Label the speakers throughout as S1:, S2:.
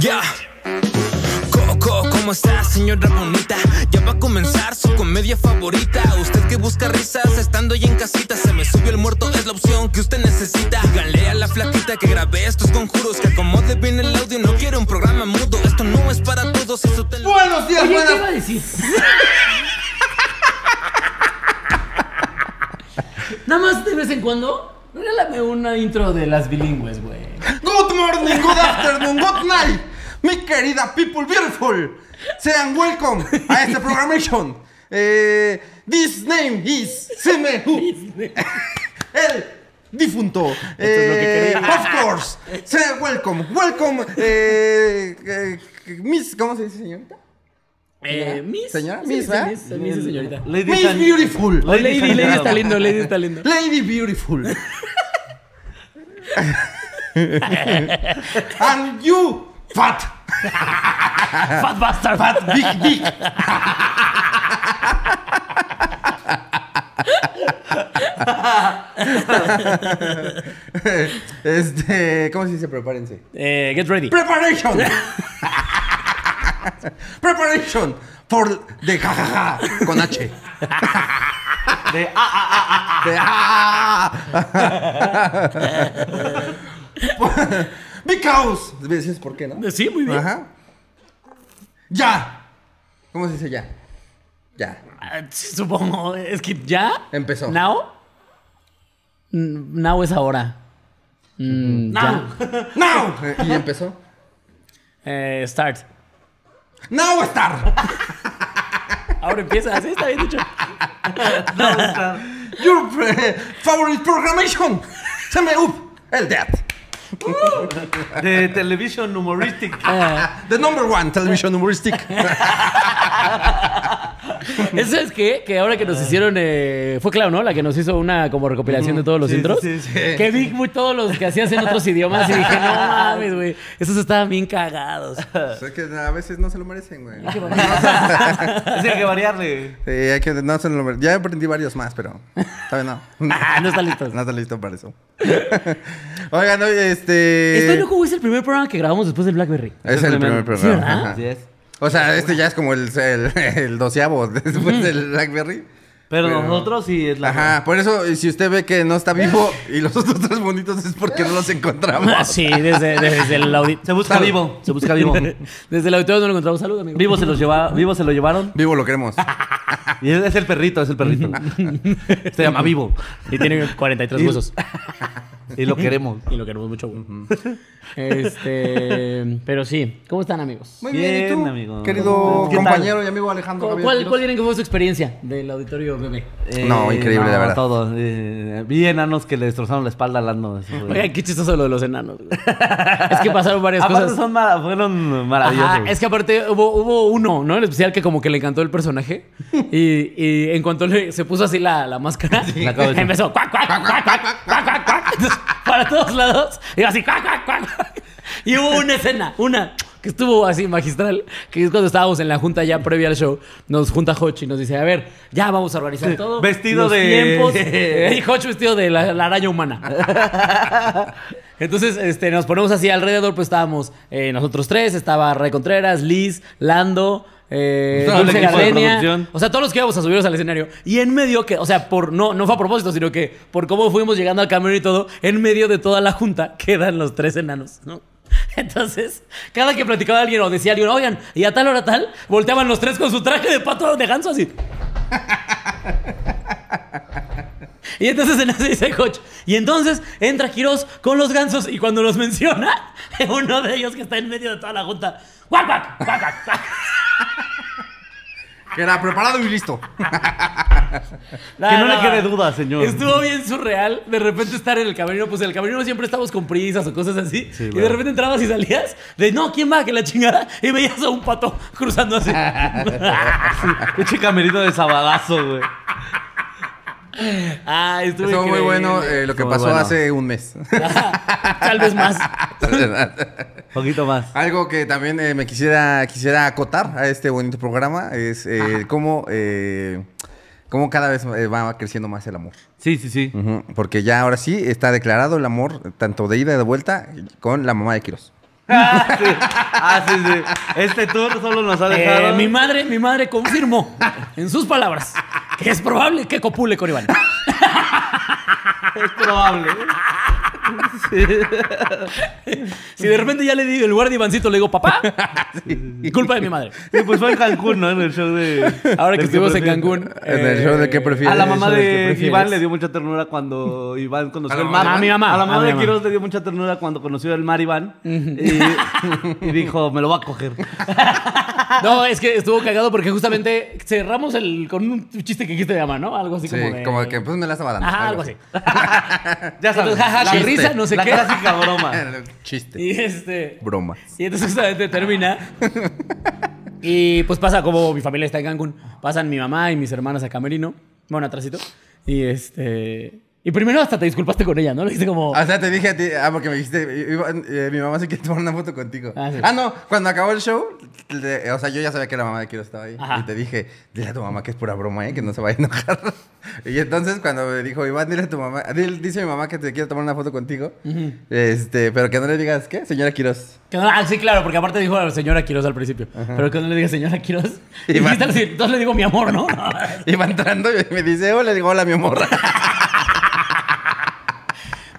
S1: Ya. Coco, ¿cómo está, señora bonita? Ya va a comenzar su comedia favorita. Usted que busca risas estando ya en casita. Se me subió el muerto, es la opción que usted necesita. Díganle a la flaquita que grabé estos conjuros. Que acomode bien el audio, no quiero un programa mudo. Esto no es para todos, eso te lo...
S2: Buenos días,
S3: Oye, ¿qué iba a decir? Nada más de vez en cuando, regálame una intro de las bilingües, güey.
S2: Good morning, good afternoon, good night. Mi querida people beautiful. Sean welcome a este programation. Eh, this name is Semehu. El difunto.
S3: es lo que
S2: Eh,
S3: quería.
S2: of course. Sean welcome. Welcome. Eh, eh, Miss, ¿cómo se dice, señorita?
S3: Eh, Miss.
S2: Señora,
S3: Sí,
S2: Miss,
S3: sí,
S2: ¿verdad?
S3: Miss, señorita.
S4: Lady
S2: Miss
S4: San-
S2: Beautiful.
S3: Lady,
S4: San-
S3: Lady está lindo, Lady está lindo.
S2: Lady Beautiful. And you, fat.
S3: Fat bastard.
S2: Fat big dick. Este, ¿cómo se dice? Prepárense.
S3: Eh, get ready.
S2: Preparation. Preparation for the jajaja con H.
S4: De, ah, ah,
S2: De ah. Because. ¿Dices por qué, no?
S3: Sí, muy bien.
S2: Ajá. Ya. ¿Cómo se dice ya? Ya.
S3: Ah, Supongo. Es que ya.
S2: Empezó.
S3: Now. Now es ahora. Mm, ya.
S2: Now. Eh, Y empezó.
S3: Eh, start.
S2: Now star.
S3: Ahora empieza. Sí, está bien dicho.
S2: Your eh, favorite programmation. Se me up. El dead.
S4: Ah. De television humoristic.
S3: Eh,
S2: The number one television humoristic.
S3: Eso es que, que ahora que nos hicieron, eh, fue Clau, ¿no? La que nos hizo una como recopilación de todos los
S4: Sí,
S3: intros.
S4: sí, sí.
S3: Que vi muy todos los que hacías en otros idiomas y dije, no mames, güey. Esos estaban bien cagados.
S2: es que a veces no se lo merecen, güey.
S4: Sí, hay que variarle.
S2: Sí, hay que no se lo merecen. Ya aprendí varios más, pero todavía no.
S3: Ah, no está listo.
S2: No está listo para eso. Oigan, oye, este.
S3: Estoy loco, güey, es el primer programa que grabamos después del Blackberry.
S2: Es el primer
S3: Sí,
S2: programa.
S4: Así es.
S2: O sea, este ya es como el, el, el doceavo después del Blackberry.
S4: Pero,
S2: Pero-
S4: nosotros sí es la.
S2: Ajá, por eso, si usted ve que no está vivo y los otros tres bonitos es porque no los encontramos.
S3: Sí, desde, desde el auditorio.
S4: Se busca vivo. Se busca vivo.
S3: Desde el auditorio no lo encontramos. Salud, amigo.
S4: Vivo se, los lleva, vivo se lo llevaron.
S2: Vivo lo queremos.
S4: Y es, es el perrito, es el perrito. Se llama Vivo.
S3: Y tiene 43
S4: Y-
S3: huesos.
S4: Y lo queremos.
S3: Y lo queremos mucho. Este. Pero sí. ¿Cómo están, amigos?
S2: Muy bien, ¿y
S4: Bien,
S2: tú?
S4: amigo.
S2: Querido compañero y amigo Alejandro
S3: ¿Cuál,
S2: Javier
S3: cuál, creen que fue su experiencia del auditorio bebé?
S2: No, increíble, de verdad.
S4: Todo. Eh, vi enanos que le destrozaron la espalda al
S3: Oigan, qué chistoso lo de los enanos. güey. es que pasaron varias
S4: Aparte
S3: cosas.
S4: son mara- fueron maravillosos.
S3: Ajá, es que aparte hubo, hubo uno, ¿no? En especial que como que le encantó el personaje. Y, y en cuanto le, se puso así la, la máscara,
S4: La
S3: empezó cuac, cuac, cuac, cuac, cuac, cuac, cuac, cuac. Entonces, para todos lados. Y así cuac, cuac, cuac, cuac. Y hubo una escena, una que estuvo así magistral, que es cuando estábamos en la junta ya previa al show, nos junta Hoch y nos dice, a ver, ya vamos a organizar todo.
S4: Vestido
S3: los
S4: de-
S3: tiempos. y Hoch vestido de la, la araña humana. Entonces, este, nos ponemos así alrededor, pues estábamos eh, nosotros tres, estaba Ray Contreras, Liz, Lando, eh,
S4: el
S3: Dulce Gardenia. O sea, todos los que íbamos a subirnos al escenario. Y en medio, que, o sea, por no, no fue a propósito, sino que por cómo fuimos llegando al camión y todo, en medio de toda la junta quedan los tres enanos, ¿no? Entonces, cada que platicaba alguien o decía alguien, oigan, y a tal hora tal, volteaban los tres con su traje de pato de ganso así. Y entonces en eso dice Coach. Y entonces entra Quiroz con los gansos y cuando los menciona, uno de ellos que está en medio de toda la junta. ¡Guac, guac, guac, guac, guac!
S2: Que era preparado y listo.
S4: Que no le quede duda, señor.
S3: Estuvo bien surreal de repente estar en el camerino. Pues en el camerino siempre estamos con prisas o cosas así.
S4: Sí,
S3: y de repente entrabas y salías de no, ¿quién va? Que la chingada. Y veías a un pato cruzando así.
S4: Pinche camerino de sabadazo, güey.
S3: Ah, estuvo,
S2: muy bueno eh, lo que pasó
S4: bueno.
S2: hace un mes.
S3: Tal vez más.
S4: Poquito más.
S2: Algo que también eh, me quisiera, quisiera acotar a este bonito programa es eh, cómo, eh, cómo cada vez va creciendo más el amor.
S4: Sí, sí, sí.
S2: Porque ya ahora sí está declarado el amor, tanto de ida y de vuelta, con la mamá de Quiroz.
S4: Ah, sí. Ah, sí, sí. Este tour solo nos ha
S3: Eh,
S4: dejado.
S3: mi madre, mi madre confirmó en sus palabras que es probable que copule con Iván.
S4: Es probable.
S3: Si de repente ya le digo, en lugar de Ivancito, le digo papá, culpa de mi madre.
S4: Sí, pues fue en Cancún, ¿no? En el show de.
S3: Ahora que estuvimos en. Cancún.
S2: En el
S3: eh,
S2: show de qué prefieres.
S4: A la mamá de. Iván le dio mucha ternura cuando Iván conoció
S2: ¿A la
S4: el
S2: mamá
S4: mar.
S3: A mi mamá,
S4: A la mamá de. Quiroz le dio mucha ternura cuando conoció el mar Iván. Y, y dijo, me lo va a coger.
S3: No, es que estuvo cagado porque justamente cerramos el con un chiste que dijiste de mamá, ¿no? Algo así
S2: Sí,
S3: como de...
S2: como que pues me la estaba dando.
S3: Ajá, algo así.
S4: Ya sabes.
S3: Jaja,
S4: la-
S3: risa, no sé
S4: la
S3: qué.
S4: clásica broma.
S2: Chiste.
S3: Y este...
S2: Broma.
S3: Y entonces justamente termina. Y pues pasa como mi familia está en Cancún. Pasan mi mamá y mis hermanas a Camerino. Bueno, atrásito. Y este... Y primero hasta te disculpaste con ella, ¿no? Le dijiste como...
S2: O sea, te dije a ti, ah, porque me dijiste, eh, mi mamá se quiere tomar una foto contigo.
S3: Ah,
S2: Ah,
S3: sí.
S2: no, cuando acabó el show, le- o sea, yo ya sabía que la mamá de Kiro estaba ahí.
S3: Ajá.
S2: Y te dije, dile a tu mamá que es pura broma, ¿eh? Que no se vaya a enojar. y entonces cuando me dijo, Iván, dile a tu mamá, dile- dice mi mamá que te quiere tomar una foto contigo. Este, pero que no le digas, ¿qué? Señora Quiroz.
S3: Que no- ah, sí, claro, porque aparte dijo a la señora Quiroz al principio. Pero que no le diga señora Quiroz.
S2: Y
S3: Y
S2: va-
S3: entonces le digo mi amor, ¿no?
S2: Iba entrando y me dice, hola, le digo, hola, mi amor.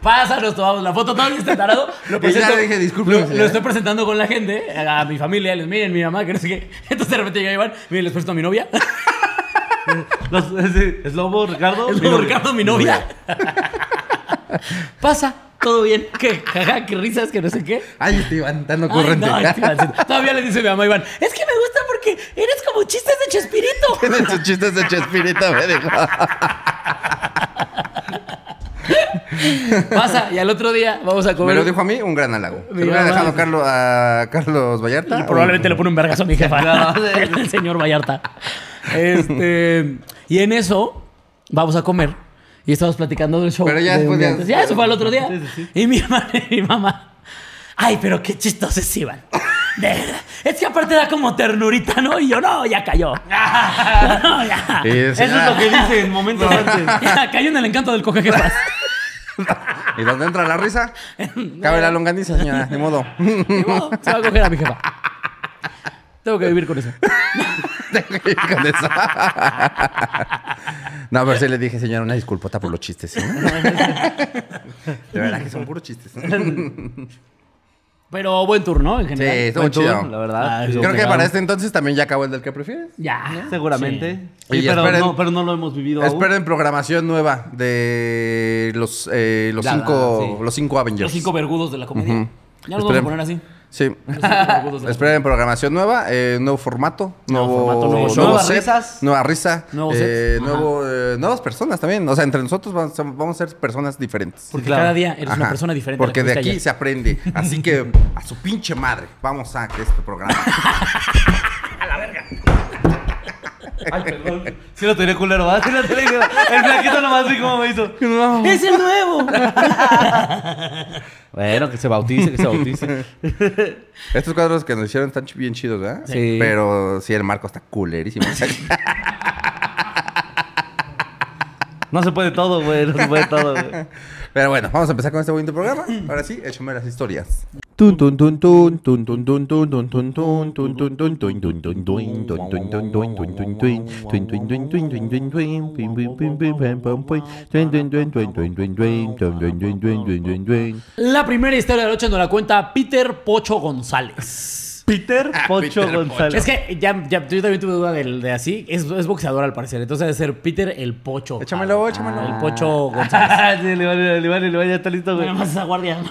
S3: Pasa, nos tomamos la foto, todo este tarado. Lo
S2: ya
S3: presento,
S2: le dije, "Discúlpeme,
S3: Lo,
S2: señora".
S3: lo estoy presentando con la gente, a mi familia, les miren, mi mamá, que no sé qué. Entonces de repente llega Iván, miren, les presento a mi novia.
S4: Los- ¿Es Lobo, Ricardo?
S3: Es
S4: Mi novia.
S3: Ricardo, mi novia. Pasa, todo bien. Que jaja, qué risas, que no sé qué.
S2: Ay, este Iván, tan
S3: Ay,
S2: ocurrente.
S3: no, este. Todavía le dice mi mamá Iván, es que me gusta porque eres como chistes de Chespirito.
S2: Tiene sus chistes de Chespirito, me dijo.
S3: Pasa, y al otro día vamos a
S2: Me
S3: comer.
S2: lo dijo a mí, un gran halago. Se lo hubiera dejado Carlos, a Carlos Vallarta.
S3: Y probablemente le pone un vergazo a mi jefa.
S4: No,
S3: el señor Vallarta. Este, y en eso, vamos a comer. Y estamos platicando del show.
S2: Pero ya
S3: de
S2: después
S3: día
S2: ya-
S3: antes. Ya, eso fue el otro día.
S4: Sí, sí, sí.
S3: Y mi mamá, mi mamá. Ay, pero qué chistoso es Iván. De verdad. Es que aparte da como ternurita, ¿no? Y yo, no, ya cayó. No, ya.
S2: Sí,
S4: Eso es lo que dice en momentos antes.
S3: Ya cayó en el encanto del coge jefas.
S2: ¿Y dónde entra la risa? Cabe la longaniza, señora, de modo.
S3: Ni modo, se va a coger a mi jefa. Tengo que vivir con eso.
S2: Con eso. No, pero sí le dije, señora, una disculpota por los chistes. ¿sí? De verdad que son puros chistes.
S3: Pero buen tour, ¿no? En
S2: Sí,
S3: general.
S2: estuvo
S4: Buen tour,
S2: chido.
S4: La verdad.
S3: Ah,
S2: Creo que para este entonces también ya acabó el del que prefieres.
S3: Ya.
S4: Seguramente.
S2: Sí.
S4: Sí, pero,
S2: esperen-
S4: no, pero no lo hemos vivido aún.
S2: Esperen programación nueva de los, eh, los,
S4: Ya,
S2: cinco,
S4: sí.
S2: los cinco Avengers.
S3: Los cinco vergudos de la comedia. Ya nos vamos a poner así.
S2: Sí. Esperen programación nueva, eh, nuevo formato, nuevo,
S3: formato, nuevo show.
S4: Nuevas
S2: set,
S4: risas.
S2: nueva risa,
S3: Nuevo
S2: eh, nuevo, eh, nuevas personas también. O sea, entre nosotros vamos, vamos a ser personas diferentes.
S3: Porque
S4: claro.
S3: cada día eres una persona diferente.
S2: Porque
S3: que
S2: de aquí
S3: ayer.
S2: se aprende. Así que a su pinche madre, vamos a que este programa.
S4: Ay, perdón. Sí lo tenía culero, ¿verdad? Sí lo tenía culero. El flaquito nomás vi cómo me hizo.
S3: ¡Es el nuevo!
S4: Bueno, que se bautice, que se bautice.
S2: Estos cuadros que nos hicieron están bien chidos, ¿verdad?
S4: Sí.
S2: Pero sí, el marco está culerísimo.
S4: No se puede todo, güey. No se puede todo, güey.
S2: Pero bueno, vamos a empezar con este bonito programa. Ahora sí, échame las historias.
S3: La primera historia de la noche nos la cuenta Peter Pocho González.
S4: Peter Pocho
S2: Peter
S4: González.
S3: Es que ya, ya- yo también tuve duda del- de, así. Es, es boxeador al parecer. Entonces debe ser Peter el Pocho.
S2: Échamelo,
S3: Ah,
S2: échamelo.
S3: El Pocho González.
S4: sí, le vale, le vale, le vale, ya está listo, güey.
S3: Nada más esa guardia.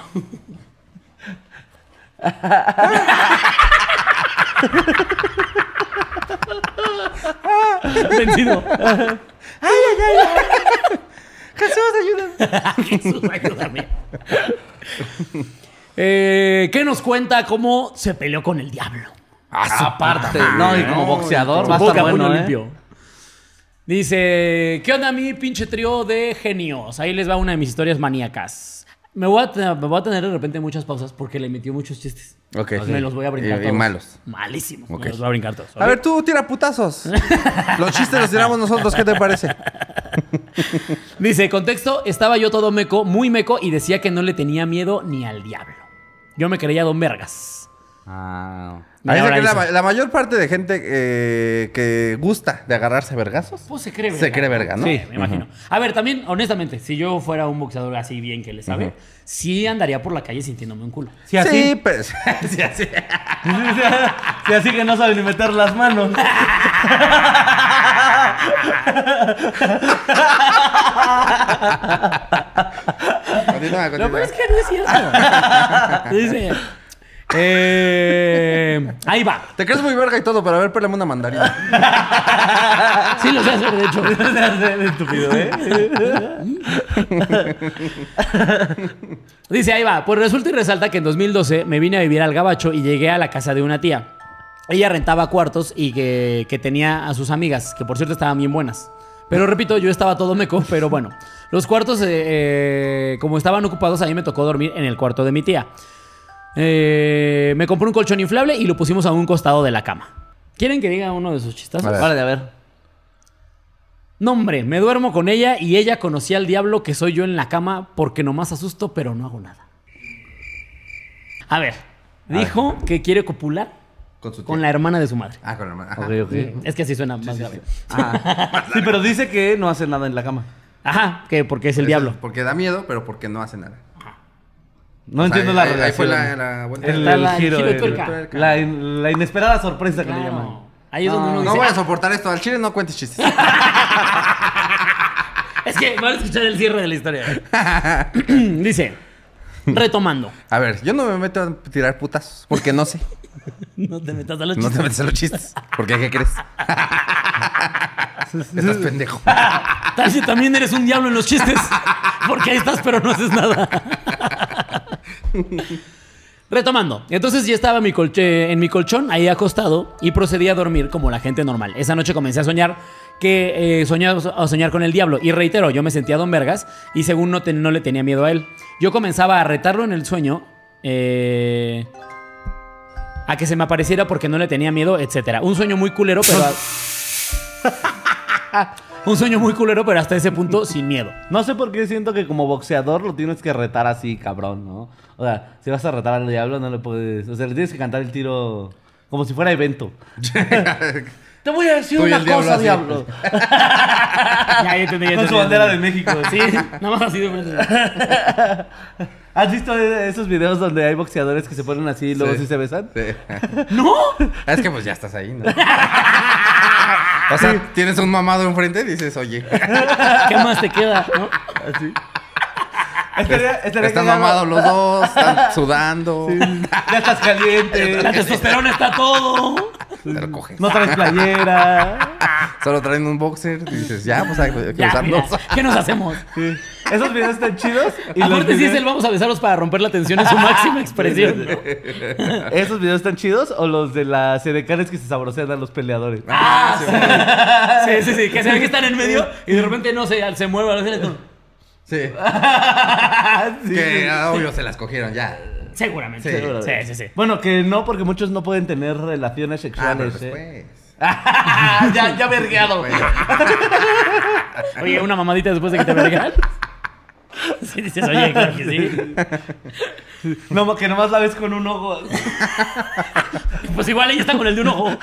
S3: Vencido.
S2: Jesús, ayuda.
S3: Jesús, ayúdame. Eh, ¿Qué nos cuenta cómo se peleó con el diablo?
S4: Aparte, no, y como boxeador va a estar
S3: que a puño
S4: bueno, ¿eh?
S3: limpio. Dice, ¿qué onda mi pinche trío de genios? Ahí les va una de mis historias maníacas. Me voy a, te- me voy a tener de repente muchas pausas porque le metió muchos chistes.
S2: Ok.
S3: Me los voy a brincar
S2: Y- y
S3: todos.
S2: malos.
S3: Malísimos.
S2: Ok.
S3: Me los voy a brincar todos.
S2: A ver, tú tira putazos. Los chistes los tiramos nosotros, ¿qué te parece?
S3: Dice, contexto, estaba yo todo meco, muy meco, y decía que no le tenía miedo ni al diablo. Yo me creía Don Vergas.
S4: Ah.
S2: La, mayor parte de gente eh, que gusta de agarrarse vergazos
S3: Pues se cree verga.
S2: se cree verga, ¿no?
S3: Sí, me imagino. A ver, también, honestamente, si yo fuera un boxeador así bien que le sabe, sí andaría por la calle sintiéndome un culo.
S4: Sí, así.
S2: Sí, pero sí, así.
S4: Sí, así que no sabe ni meter las manos.
S2: Continúa,
S3: Lo
S2: continúa.
S3: peor es que no es cierto. Dice. eh, ahí va.
S2: Te crees muy verga y todo, pero a ver, pélame una mandarina.
S3: Sí, lo sé hacer, de hecho.
S4: Estúpido, ¿eh?
S3: Dice, ahí va. Pues resulta y resalta que en 2012 me vine a vivir al Gabacho y llegué a la casa de una tía. Ella rentaba cuartos y que, que tenía a sus amigas, que por cierto estaban bien buenas. Pero repito, yo estaba todo meco, pero bueno. Los cuartos, eh, eh, como estaban ocupados, a mí me tocó dormir en el cuarto de mi tía. Eh, me compré un colchón inflable y lo pusimos a un costado de la cama. ¿Quieren que diga uno de sus chistazos?
S2: A ver.
S4: Vale, a ver.
S3: No, hombre, me duermo con ella y ella conocía al diablo que soy yo en la cama porque nomás asusto, pero no hago nada. A ver, dijo que quiere copular
S2: Con su tía.
S3: con la hermana de su madre.
S2: Ah, con la hermana. Ajá.
S4: Ok, ok.
S3: Es que así suena más grave.
S4: Sí, pero dice que no hace nada en la cama.
S3: Ajá, que porque es el
S2: Eso,
S3: diablo.
S2: Porque da miedo, pero porque no hace nada.
S4: No
S2: O sea,
S4: entiendo
S2: ahí-
S4: la
S2: ahí- Ahí
S4: relación.
S2: fue la, la vuelta.
S4: El, giro,
S3: de
S4: la, la inesperada sorpresa que le llaman.
S3: Ahí es donde uno
S2: No
S3: dice,
S2: voy a
S3: "Ah,
S2: soportar esto. Al chile no cuentes chistes.
S3: es que van a escuchar el cierre de la historia. dice, retomando.
S2: A ver, yo no me meto a tirar putas porque no sé.
S3: No te metas a los
S2: No
S3: chistes.
S2: te metes a los chistes. Porque ¿qué crees? Estás pendejo.
S3: Tal si también eres un diablo en los chistes. Porque ahí estás, pero no haces nada. Retomando. Entonces ya estaba en mi, colche- en mi colchón, ahí acostado, y procedí a dormir como la gente normal. Esa noche comencé a soñar que eh, soñaba a soñar con el diablo. Y reitero, yo me sentía Don Vergas y según no, te- no le tenía miedo a él. Yo comenzaba a retarlo en el sueño. eh, a que se me apareciera porque no le tenía miedo, etcétera. Un sueño muy culero, pero... a- Un sueño muy culero, pero hasta ese punto sin miedo.
S4: No sé por qué siento que como boxeador lo tienes que retar así, cabrón, ¿no? O sea, si vas a retar al diablo no le puedes... O sea, le tienes que cantar el tiro como si fuera evento. Te voy a decir
S2: Tú y
S4: una
S2: el diablo
S4: cosa,
S2: así.
S4: diablo.
S3: Ya, ya entendí, ya
S4: Con
S3: entendí,
S4: su
S3: ya
S4: bandera de
S3: entendí.
S4: México.
S3: Sí, nada más así de frente.
S4: ¿Has visto esos videos donde hay boxeadores que se ponen así y luego sí,
S2: Sí.
S4: se besan?
S2: Sí.
S3: ¡No!
S2: Es que pues ya estás ahí, ¿no? O sea, tienes un mamado enfrente y dices, oye,
S3: ¿Qué más te queda? no?
S4: Así. Estaría, estaría
S2: están mamados los dos, están sudando.
S4: Ya estás caliente.
S3: La testosterona está todo.
S2: Te lo coges.
S4: No traes playera.
S2: Solo traen un boxer y dices, ya, pues hay que
S3: Ya,
S2: usarlos.
S3: mira, ¿Qué nos hacemos?
S4: Sí. Esos videos están chidos. Y
S3: Aparte, sí es el vamos a besarlos para romper la tensión en su máxima expresión. ¿no?
S4: ¿Esos videos están chidos o los de las sedecanes que se sabrosean a los peleadores?
S3: Ah, sí. sí, sí, sí. Que se ve que están en medio y de repente no se, se mueve.
S2: Sí.
S4: Sí,
S2: Que ah, obvio se las cogieron ya.
S3: Seguramente.
S2: Sí.
S3: Sí, sí, sí.
S4: Bueno, que no, porque muchos no pueden tener relaciones
S2: Ah, pero
S4: sexuales. ¿eh?
S2: después.
S4: ya, ya vergueado.
S3: Oye, una mamadita después de que te vergan. Sí, dices, oye, claro que sí.
S4: No, que nomás la ves con un ojo.
S3: Pues igual ella está con el de un ojo.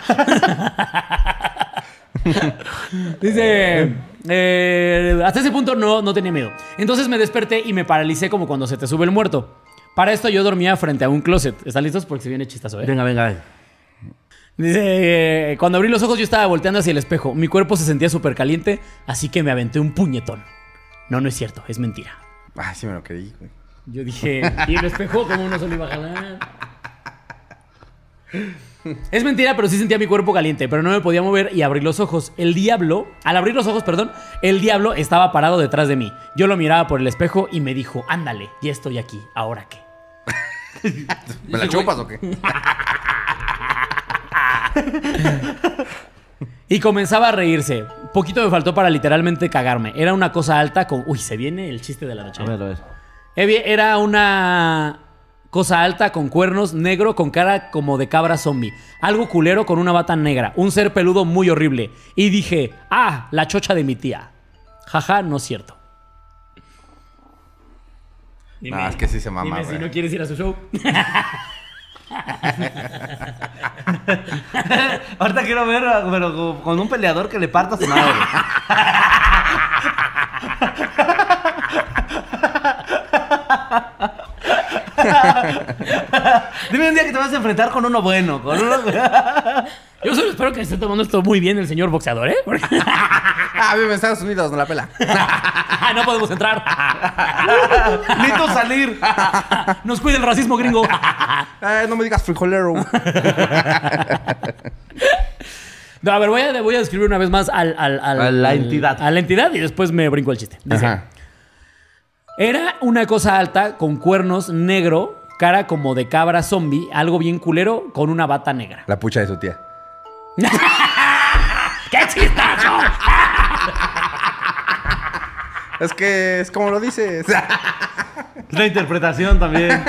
S3: Dice, eh, hasta ese punto no, no tenía miedo. Entonces me desperté y me paralicé como cuando se te sube el muerto. Para esto yo dormía frente a un closet. ¿Están listos? Porque se viene chistazo, ¿eh?
S4: Venga, venga.
S3: Dice, eh, cuando abrí los ojos yo estaba volteando hacia el espejo. Mi cuerpo se sentía súper caliente, así que me aventé un puñetón. No, no es cierto, es mentira.
S2: Ah, sí me lo creí, güey.
S3: Yo dije, ¿y el espejo cómo no se lo iba a jalar? Es mentira, pero sí sentía mi cuerpo caliente, pero no me podía mover y abrí los ojos. El diablo, al abrir los ojos, perdón, el diablo estaba parado detrás de mí. Yo lo miraba por el espejo y me dijo, ándale, ya estoy aquí, ¿ahora qué?
S2: ¿Me la chupas o qué?
S3: Y comenzaba a reírse. Poquito me faltó para literalmente cagarme. Era una cosa alta con... Uy, se viene el chiste de la noche.
S4: A ver, a ver.
S3: Evi- Era una cosa alta con cuernos, negro con cara como de cabra zombie. Algo culero con una bata negra. Un ser peludo muy horrible. Y dije, ah, la chocha de mi tía. Jaja, no es cierto. Dime,
S2: No, es que sí se mama,
S3: Dime si no quieres ir a su show.
S4: Ahorita quiero ver, pero con- un peleador que le parta su madre. Dime un día que te vas a enfrentar con uno bueno, con uno...
S3: Yo solo espero que esté tomando esto muy bien el señor boxeador, ¿eh? Porque
S2: Ah, vive en Estados Unidos, no la pela.
S3: no podemos entrar.
S4: Necesito salir.
S3: Nos cuida el racismo gringo.
S2: Eh, no me digas frijolero.
S3: No, a ver, voy a, voy a describir una vez más al, al- al-
S4: A la entidad.
S3: A la entidad y después me brinco el chiste. Dice,
S2: Ajá.
S3: Era una cosa alta con cuernos negro, cara como de cabra zombie, algo bien culero, con una bata negra.
S2: La pucha de su tía.
S3: ¡Qué chistazo!
S2: Es que es como lo dices.
S4: Es la interpretación también.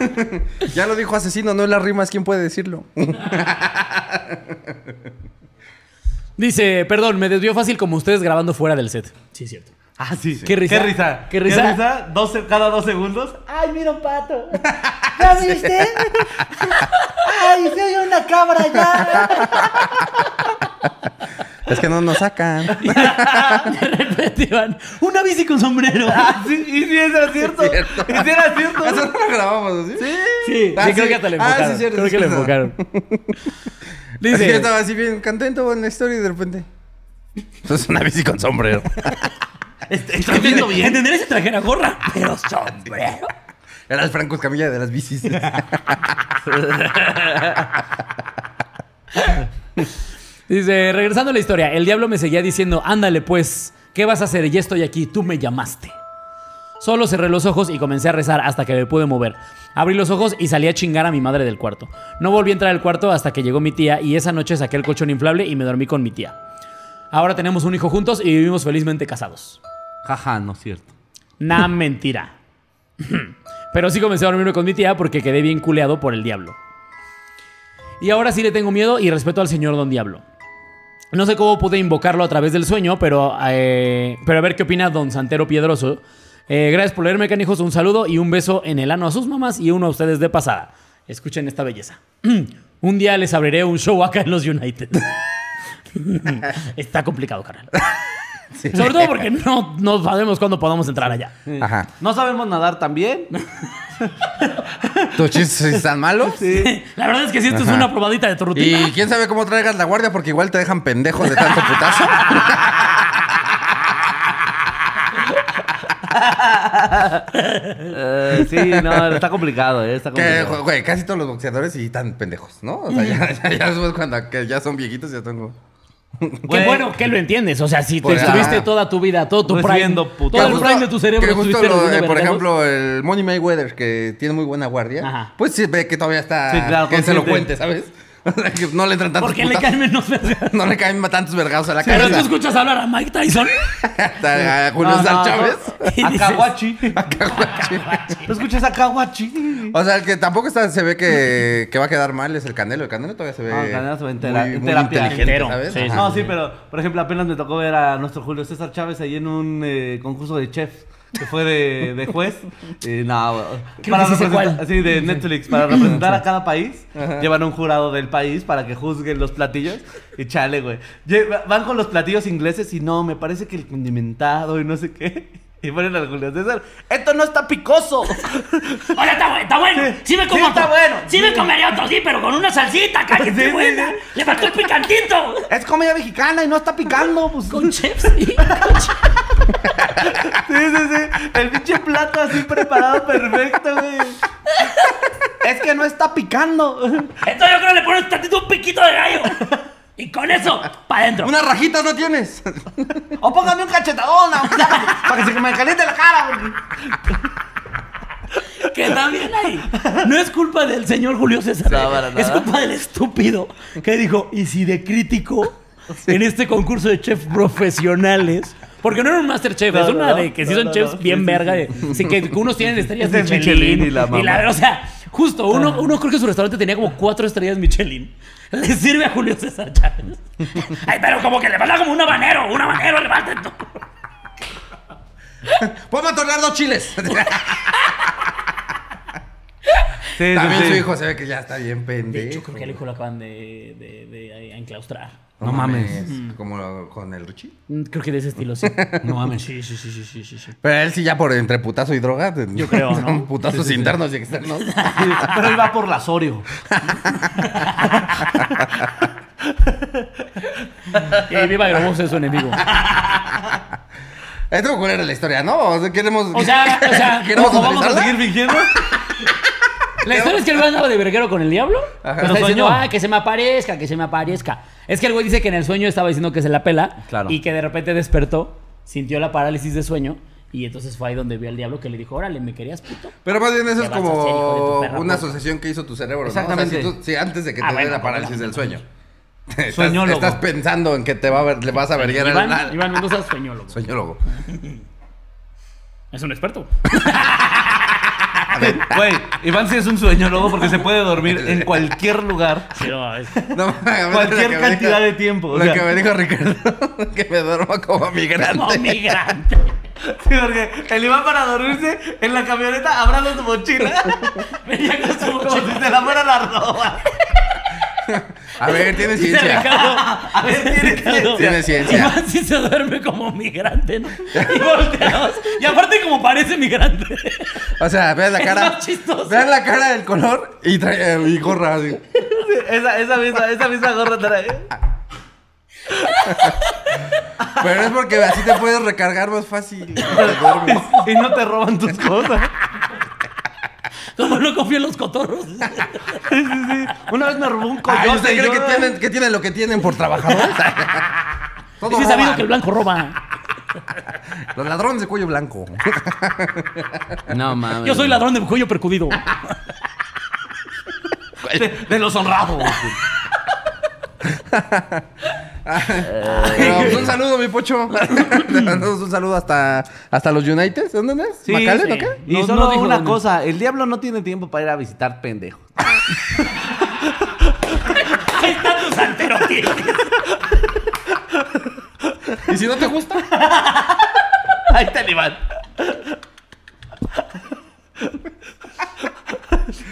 S2: ya lo dijo asesino, no es las rimas, ¿quién puede decirlo?
S3: Dice, perdón, me desvió fácil como ustedes grabando fuera del set. Sí, es cierto.
S4: Ah, sí.
S3: ¿Qué risa?
S4: ¿Qué risa?
S3: ¿Qué risa?
S4: Dos cada dos segundos. ¡Ay, mira un pato! ¿Ya viste? ¡Ay, se oye una cabra ya!
S2: Es que no nos sacan.
S3: De repente van, una bici con sombrero.
S4: Ah, sí, y sí, eso era cierto.
S2: cierto.
S4: Y sí era cierto.
S2: Eso no lo grabamos, ¿sí? Sí.
S3: Sí,
S2: Ah,
S3: sí, creo
S2: sí.
S3: que hasta le
S2: Ah, sí,
S3: enfocaron.
S2: cierto,
S3: creo
S2: sí,
S3: que le enfocaron.
S2: Es que yo
S3: Dice,
S2: estaba así bien contento en la historia y de repente. Eso es una bici con sombrero.
S4: Estás viendo bien.
S3: entender ese traje era gorra, pero sombrero.
S2: Era el Franco Escamilla de las bicis.
S3: Dice, regresando a la historia, el diablo me seguía diciendo, ándale pues, ¿qué vas a hacer? Ya estoy aquí, tú me llamaste. Solo cerré los ojos y comencé a rezar hasta que me pude mover. Abrí los ojos y salí a chingar a mi madre del cuarto. No volví a entrar al cuarto hasta que llegó mi tía y esa noche saqué el colchón inflable y me dormí con mi tía. Ahora tenemos un hijo juntos y vivimos felizmente casados.
S4: Jaja, no es cierto.
S3: Nah, mentira. Pero sí comencé a dormirme con mi tía porque quedé bien culeado por el diablo. Y ahora sí le tengo miedo y respeto al señor Don Diablo. No sé cómo pude invocarlo a través del sueño, pero, eh, pero a ver qué opina Don Santero Piedroso. Eh, gracias por leerme, canijos. Un saludo y un beso en el ano a sus mamás y uno a ustedes de pasada. Escuchen esta belleza. un día les abriré un show acá en los United. Está complicado, carnal. Sobre todo porque no, no sabemos cuándo podamos entrar allá.
S2: Ajá.
S4: ¿No sabemos nadar también?
S2: ¿Tus chistes están malos?
S3: La verdad es que sí, esto es una probadita de tu rutina.
S2: Y quién sabe cómo traigas la guardia porque igual te dejan pendejos de tanto putazo.
S4: Eh, sí, no, está complicado, eh, está
S2: Que,
S4: complicado.
S2: güey, casi todos los boxeadores sí están pendejos, ¿no? O sea, ya, ya, ya después cuando que ya son viejitos ya tengo.
S3: Qué bueno que lo entiendes. O sea, si te
S2: Pues,
S3: estuviste toda tu vida, todo tu prime,
S4: Recibiendo
S3: todo
S4: putazos.
S3: el prime de tu cerebro,
S2: que justo
S3: estuviste
S2: lo de,
S3: recibiendo
S2: por
S3: vergazos.
S2: ejemplo, el Money Mayweather, que tiene muy buena guardia,
S3: Ajá.
S2: pues sí ve que todavía está.
S4: Sí, claro,
S2: que se lo
S4: consciente.
S2: cuente, ¿sabes? No le entran tantos
S3: Porque le caen menos vergas.
S2: No le caen tantos vergados a la
S3: Pero tú
S2: cabeza.
S3: escuchas hablar a Mike Tyson.
S2: a Julio
S4: No,
S2: César
S4: no,
S2: Chávez.
S4: A Kawachi. ¿No escuchas a Kawachi?
S2: O sea, el que tampoco está, se ve que, que va a quedar mal es el Canelo. El Canelo todavía se ve.
S4: Ah, el Canelo se ve en tera-
S2: muy,
S4: en
S2: muy
S4: terapia.
S2: inteligente.
S3: Sí.
S4: No, sí, pero por ejemplo, apenas me tocó ver a nuestro Julio César Chávez ahí en un eh, concurso de chefs que fue de, de juez. Y no,
S3: Creo que sí
S4: representar- sí, de Netflix, para representar a cada país, llevan un jurado del país para que juzguen los platillos. Y chale, güey. Van con los platillos ingleses y no, me parece que el condimentado y no sé qué. Y ponen al Julio César, esto no está picoso.
S3: Oye, está, bu- está bueno.
S4: Sí.
S3: Sí, me como
S4: Sí, está
S3: otro.
S4: bueno.
S3: Sí, me comería otro, sí, pero con una salsita, cállate, buena. Le faltó el picantito.
S4: es comida mexicana y no está picando. Pues.
S3: Con chefs, sí. con chefs.
S4: Sí, sí, sí. El pinche plato así preparado perfecto, güey. Es que no está picando.
S3: Entonces yo creo que le pones tantito un piquito de gallo. Y con eso, para adentro.
S2: Unas rajitas no tienes.
S4: O póngame un cachetadón, sea, para que se me caliente la cara. güey.
S3: Que también hay. No es culpa del señor Julio César.
S4: No, para
S3: es culpa del estúpido que dijo, ¿y si de crítico en este concurso de chefs profesionales? Porque no era un Masterchef,
S4: No,
S3: es una
S4: no.
S3: de que sí son
S4: no,
S3: chefs
S4: no.
S3: bien
S4: Sí, sí,
S3: verga.
S4: sí.
S3: de- sí, que unos tienen estrellas
S4: Ese es
S3: Michelin.
S4: Michelin y la mamá.
S3: o sea, justo, uno, uno creo que su restaurante tenía como cuatro estrellas Michelin. Le sirve a Julio César Chávez. Ay, pero como que le falta como un habanero, un habanero le falta.
S2: Ponme a tornar dos chiles.
S4: Sí, sí,
S2: También
S4: sí.
S2: su hijo se ve que ya está bien pendejo.
S3: De hecho, creo que al hijo lo acaban de, de, de enclaustrar.
S2: No mames. Como lo- con el Ruchi.
S3: Mm, Creo que de ese estilo, sí. No mames. Sí, sí, sí, sí, sí, sí.
S2: Pero él sí ya por entre putazo y droga.
S3: Yo creo, ¿no?
S2: Son putazos internos y externos.
S4: Pero él va por la Sorio.
S3: Y viva Aerobox es su enemigo.
S2: Esto cuál era la historia, ¿no? O sea, queremos.
S3: O sea, o sea,
S2: ¿Queremos
S4: ¿Cómo vamos a seguir fingiendo?
S3: La historia es que el güey andaba de verguero con el diablo.
S2: Ajá.
S3: Pero diciendo, ah, que se me aparezca, que se me aparezca. Es que el güey dice que en el sueño estaba diciendo que se la pela.
S4: Claro.
S3: Y que de repente despertó, sintió la parálisis de sueño. Y entonces fue ahí donde vio al diablo que le dijo, órale, ¿me querías, puto?
S2: Pero más bien eso
S3: ¿Qué
S2: es
S3: vas a hacer, hijo de tu
S2: como
S3: perra
S2: una
S3: puta?
S2: asociación que hizo tu cerebro, ¿no?
S4: Exactamente.
S2: O sea, si tú- si antes de que te
S3: Ah,
S2: dé
S3: bueno,
S2: la parálisis
S3: bueno.
S2: del sueño. Estás,
S4: Sueñólogo.
S2: estás pensando en que te va a ver, le vas a ver ya
S3: Iván, Iván Mendoza es sueñólogo.
S2: Sueñólogo.
S3: Es un experto.
S4: Güey, Iván sí es un sueñólogo porque se puede dormir en cualquier lugar.
S3: Es-
S2: No,
S4: Cualquier cantidad
S2: dijo-
S4: de tiempo, o
S2: Lo
S4: sea.
S2: que me dijo Ricardo, que me duerma como migrante.
S3: como migrante.
S4: Sí, porque el Iván para dormirse en la camioneta abriendo su mochila.
S3: Venía con su
S4: Como
S3: mochila.
S4: si se la fueran a robar.
S2: A ver, tiene ciencia.
S3: Ricardo,
S4: A ver, tiene
S3: Ricardo,
S2: Tiene ciencia.
S3: Iván sí se duerme como migrante, ¿no? Y volteados. Y aparte como parece migrante.
S2: O sea, vean la cara.
S3: más.
S2: Vean la cara del color y, trae, y gorra así.
S4: Esa, esa misma, esa misma gorra trae.
S2: Pero es porque así te puedes recargar más fácil.
S4: Y no te roban tus cosas.
S3: Como no confío en los cotorros.
S4: Una vez me robó un
S2: Ay,
S4: coyote.
S2: ¿Usted
S4: y
S2: cree
S4: yo-
S2: que tienen, que tienen lo que tienen por trabajadores? Todo
S3: Es sabido que el blanco roba.
S2: Los ladrones de cuello blanco.
S4: No mames.
S3: Yo soy ladrón de cuello percudido.
S4: de, de los honrados.
S2: Pero, pues, un saludo, mi pocho. Le mandamos un saludo hasta, hasta los United. ¿Dónde es?
S4: Sí,
S2: ¿Macallen
S3: sí.
S2: o qué?
S4: Y
S3: No-
S4: solo
S3: no dijo
S4: una
S3: dónde.
S4: cosa, el diablo no tiene tiempo para ir a visitar pendejos.
S3: Ahí está tu santero, tío.
S2: ¿Y si no te gusta?
S4: Ahí está el Iván.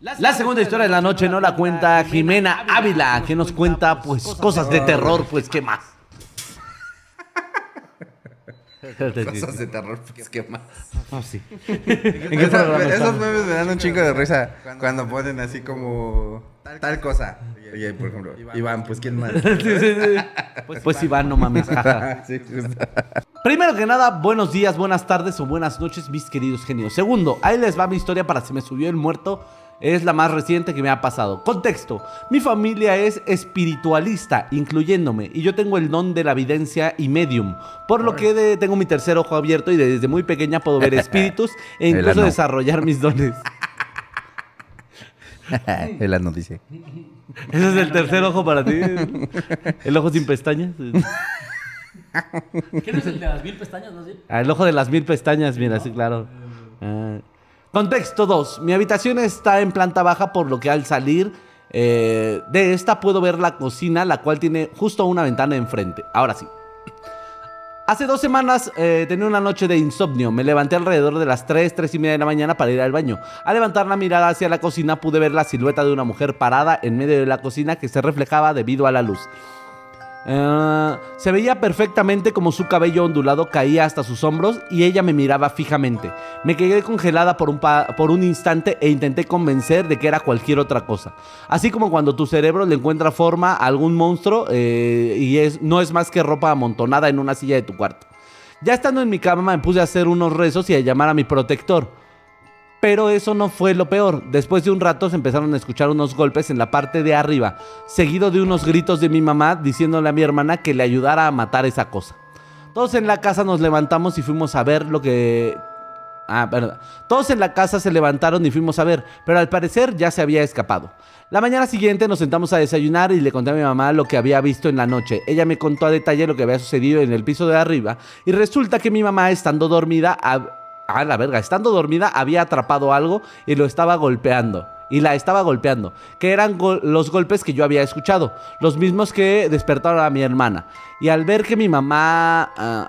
S4: La segunda historia de la noche no la cuenta Jimena Ávila, que nos cuenta pues cosas de terror, pues qué más.
S2: Cosas de terror, pues qué más.
S4: Oh, sí.
S2: Esos memes me dan un chingo de risa cuando ponen así como tal cosa. Oye, por ejemplo, Iván, pues quién más. sí, sí, sí.
S4: Pues, pues Iván, no mames. Primero que nada, buenos días, buenas tardes o buenas noches, mis queridos genios. Segundo, ahí les va mi historia para si me subió el muerto es la más reciente que me ha pasado. Contexto. Mi familia es espiritualista, incluyéndome, y yo tengo el don de la evidencia y medium, por lo que de- tengo mi tercer ojo abierto y desde muy pequeña puedo ver espíritus e incluso desarrollar mis dones.
S2: El ano dice.
S4: Ese es el tercer ojo para ti. El ojo sin pestañas.
S3: ¿Qué no es el de las mil pestañas, no sé?
S4: Ah, el ojo de las mil pestañas, mira, sí, claro. Ah. Contexto 2. Mi habitación está en planta baja, por lo que al salir eh, de esta puedo ver la cocina, la cual tiene justo una ventana enfrente. Ahora sí. Hace dos semanas eh, tenía una noche de insomnio. Me levanté alrededor de las 3, 3 y media de la mañana para ir al baño. Al levantar la mirada hacia la cocina pude ver la silueta de una mujer parada en medio de la cocina que se reflejaba debido a la luz. Eh, se veía perfectamente como su cabello ondulado caía hasta sus hombros y ella me miraba fijamente. Me quedé congelada por un, por un instante e intenté convencer de que era cualquier otra cosa. Así como cuando tu cerebro le encuentra forma a algún monstruo eh, y es, no es más que ropa amontonada en una silla de tu cuarto. Ya estando en mi cama me puse a hacer unos rezos y a llamar a mi protector. Pero eso no fue lo peor. Después de un rato se empezaron a escuchar unos golpes en la parte de arriba, seguido de unos gritos de mi mamá diciéndole a mi hermana que le ayudara a matar esa cosa. Todos en la casa nos levantamos y fuimos a ver lo que Ah, verdad. Todos en la casa se levantaron y fuimos a ver, pero al parecer ya se había escapado. La mañana siguiente nos sentamos a desayunar y le conté a mi mamá lo que había visto en la noche. Ella me contó a detalle lo que había sucedido en el piso de arriba y resulta que mi mamá estando dormida, ah, la verga, estando dormida había atrapado algo y lo estaba golpeando. Y la estaba golpeando, que eran los golpes que yo había escuchado, los mismos que despertaron a mi hermana. Y al ver que mi mamá, ah,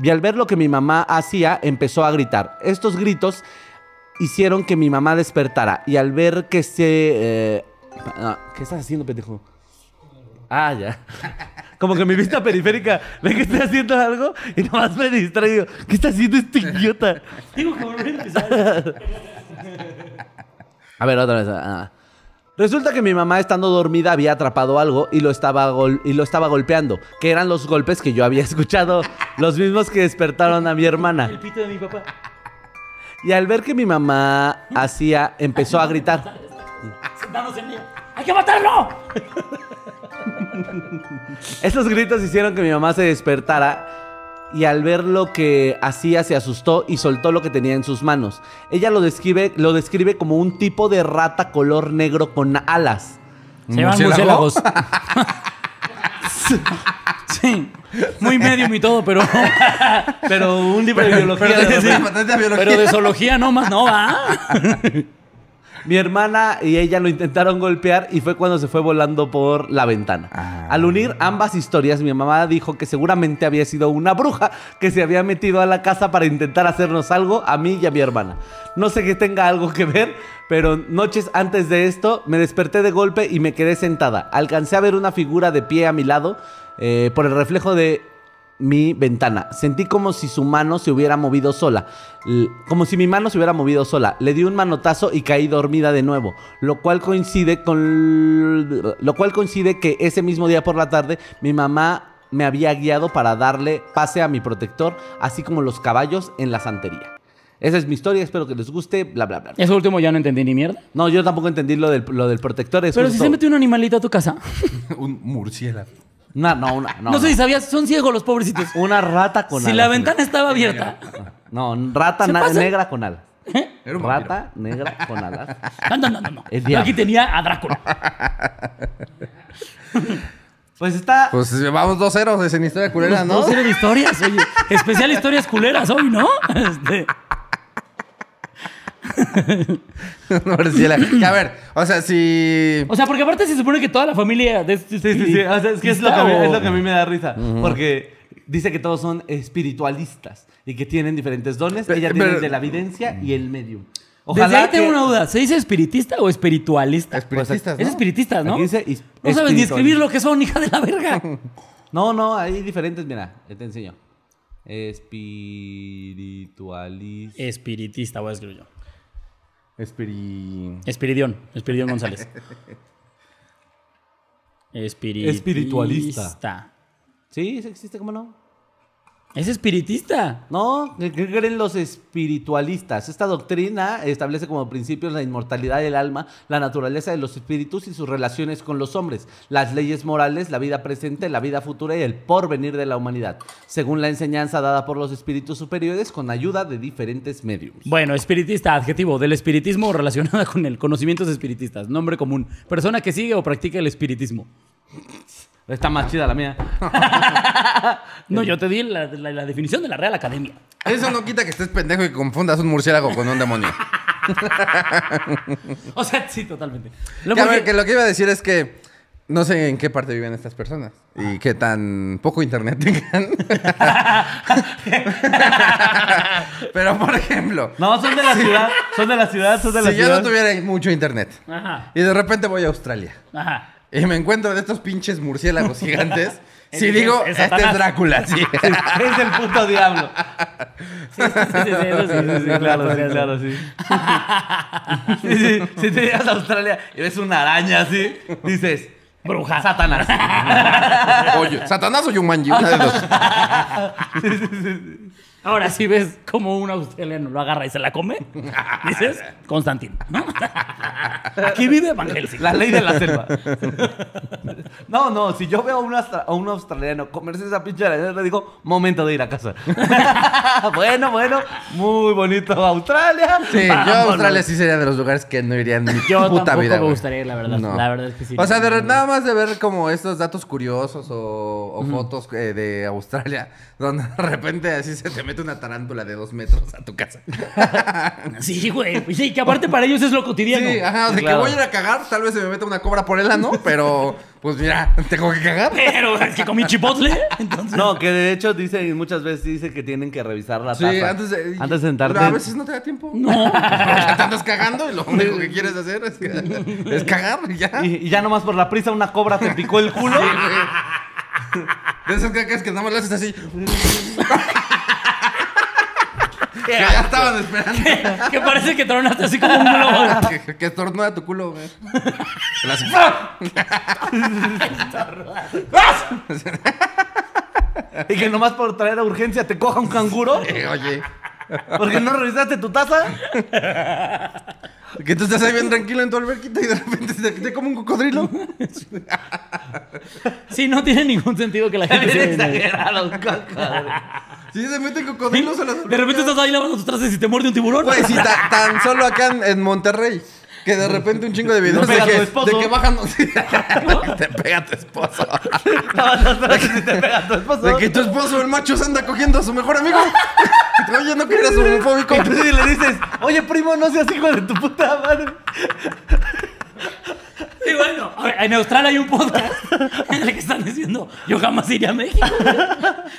S4: y al ver lo que mi mamá hacía, empezó a gritar. Estos gritos hicieron que mi mamá despertara. Y al ver que se... eh, ah, ¿Qué estás haciendo, pendejo? Ah, ya. Como que mi vista periférica ve que estoy haciendo algo y nomás me distraigo. ¿Qué está haciendo este idiota?
S3: Tengo que volver a empezar.
S4: A ver, otra vez. ah. Resulta que mi mamá estando dormida había atrapado algo y lo, estaba gol- y lo estaba golpeando, que eran los golpes que yo había escuchado, los mismos que despertaron a mi hermana.
S3: El pito de mi papá.
S4: Y al ver que mi mamá hacía, empezó a gritar.
S3: Sentándose en ella. ¡Hay que matarlo!
S4: Estos gritos hicieron que mi mamá se despertara y al ver lo que hacía se asustó y soltó lo que tenía en sus manos. Ella lo describe, lo describe como un tipo de rata color negro con alas.
S3: Se llaman
S2: ¿Murciélago?
S3: murciélagos. sí. Muy medium y todo, pero.
S4: Pero un libro de biología.
S2: Pero
S4: de-.
S3: Pero de zoología no más, no va.
S4: Mi hermana y ella lo intentaron golpear y fue cuando se fue volando por la ventana.
S2: Ah.
S4: Al unir ambas historias, mi mamá dijo que seguramente había sido una bruja que se había metido a la casa para intentar hacernos algo a mí y a mi hermana. No sé que tenga algo que ver, pero noches antes de esto me desperté de golpe y me quedé sentada. Alcancé a ver una figura de pie a mi lado eh, por el reflejo de mi ventana. Sentí como si su mano se hubiera movido sola. L- como si mi mano se hubiera movido sola. Le di un manotazo y caí dormida de nuevo. Lo cual coincide con. Lo cual coincide que ese mismo día por la tarde mi mamá me había guiado para darle pase a mi protector, así como los caballos en la santería. Esa es mi historia, espero que les guste, bla, bla, bla.
S3: Eso último ya no entendí ni mierda.
S4: No, yo tampoco entendí lo del, lo del protector. Es
S3: Pero si se mete un animalito a tu casa.
S2: Un murciélago.
S4: Una, no, una, no,
S3: No, sé si sabías, son ciegos los pobrecitos.
S4: Una rata con
S3: Si
S4: alas.
S3: la ventana estaba abierta.
S4: No, rata negra con alas.
S2: Era un
S4: Rata negra con alas.
S3: No, no, no, no. no.
S4: El
S3: aquí tenía a Drácula.
S4: Pues está.
S2: Pues vamos 2-0 es en historia culera, ¿no?
S3: Dos serie de historias, oye. Especial historias culeras hoy, ¿no? Este,
S2: a ver, o sea, si.
S3: o sea, porque aparte se supone que toda la familia de este
S4: Sí, sí, sí. O sea, es que es lo que, a mí,
S3: o-
S4: es lo que a mí me da risa. Porque dice que todos son espiritualistas y que tienen diferentes dones. Ella
S2: pero-
S4: tiene el de la videncia y el medium.
S3: Desde ahí tengo
S4: que-
S3: una duda. ¿Se dice espiritista o espiritualista?
S2: Espiritistas,
S3: Es
S2: ¿no?
S3: espiritistas, ¿no?
S4: Aquí dice is-
S3: no sabes ni escribir lo que son, hija de la verga.
S4: No, no, hay diferentes. Mira, ya te enseño. Espiritualista.
S3: Espiritista, voy a escribir yo.
S2: Espiri...
S3: Espiridión. Espiridión González.
S4: Espiritualista. Sí, sí existe, ¿cómo no?
S3: Es espiritista.
S4: No, ¿qué creen los espiritualistas? Esta doctrina establece como principios la inmortalidad del alma, la naturaleza de los espíritus y sus relaciones con los hombres, las leyes morales, la vida presente, la vida futura y el porvenir de la humanidad, según la enseñanza dada por los espíritus superiores con ayuda de diferentes medios.
S3: Bueno, espiritista, adjetivo del espiritismo relacionada con el conocimientos espiritistas. Nombre común. Persona que sigue o practica el espiritismo.
S4: Está más chida la mía.
S3: No, yo te di la, la- la definición de la Real Academia.
S2: Eso no quita que estés pendejo y confundas un murciélago con un demonio.
S3: O sea, sí, totalmente. Lo
S2: Que, a
S3: porque-
S2: ver, que lo que iba a decir es que no sé en qué parte viven estas personas y qué tan poco internet tengan. Pero, por ejemplo,
S4: No, son de la ciudad, son de la ciudad, son de la
S2: si yo
S4: ciudad.
S2: no tuviera mucho internet
S3: Ajá,
S2: y de repente voy a Australia
S3: ajá.
S2: Y me encuentro de estos pinches murciélagos gigantes, si digo,
S3: es
S2: este es
S3: Satanás".
S2: Drácula, sí.
S4: Es el puto diablo.
S3: Sí, sí, sí, sí, sí, sí, sí,
S4: claro, sí, claro, sí. Sí, sí, Si te llegas a Australia y ves una araña así, dices,
S3: Bruja.
S4: Satanás.
S2: Oye, Satanás o Yumanji, una de dos.
S3: Ahora si ves como un australiano lo agarra y se la come, dices, Constantino, ¿no? Aquí vive Van Helsing.
S4: La ley de la selva. No, no, si yo veo a un, austra- a un australiano comerse esa pinche araña, le digo, momento de ir a casa. bueno, bueno, muy bonito Australia.
S2: Sí, yo a
S3: Vámonos.
S2: Australia sí sería de los lugares que no iría en mi
S3: Yo
S2: puta
S3: tampoco
S2: vida.
S3: me
S2: güey.
S3: gustaría, la verdad.
S2: No.
S3: La verdad es que sí.
S2: O sea, de, nada más de ver como estos datos curiosos o, o fotos eh, de Australia, donde de repente así se te mete una tarántula de dos metros a tu casa.
S3: Sí, güey. Pues Sí, que aparte para ellos es lo cotidiano.
S2: Sí, ajá, de
S4: Claro.
S2: que voy a ir a cagar, tal vez se me meta una cobra por el ano, pero pues mira, tengo que cagar.
S3: Pero es que comí chipotle, entonces...
S4: No, que de hecho dicen, muchas veces dice que tienen que revisar la
S2: Sí,
S4: taza.
S2: antes de,
S4: Antes de sentarte.
S2: A veces no te da tiempo.
S3: No.
S2: Ya te andas cagando y lo único que quieres hacer es, es cagar y ya.
S4: Y, y ya nomás por la prisa una cobra te picó el culo.
S2: De esas cacas que nada más le haces así. que ya estaban esperando.
S3: que parece que tronaste así como un globo.
S2: que, que estornuda tu culo, güey. Hace-
S4: y que nomás por traer a urgencia te coja un canguro.
S2: Eh, Oye,
S4: Porque no revisaste tu taza.
S2: que tú estás ahí bien tranquilo en tu alberquita y de repente se te como un cocodrilo.
S3: Sí, no tiene ningún sentido que la gente se...
S4: exagerado, caca.
S2: Sí, se meten cocodrilos a las
S3: De repente estás ahí lavando tus trastes y te muerde un tiburón.
S2: Güey, sí, ta- tan solo acá en, en Monterrey. Que de repente un chingo de videos de
S4: pega tu
S2: que,
S4: esposo.
S2: de que bajan. te pega tu esposo.
S4: Lavas los trastes y te pega tu esposo.
S2: De que tu esposo, el macho, se anda cogiendo a su mejor amigo. Oye, no que eras homofóbico.
S4: Y tú sí le dices, oye primo, no seas hijo de tu puta madre.
S3: Y bueno, a ver, en Australia hay un podcast en el que están diciendo, yo jamás iría a México.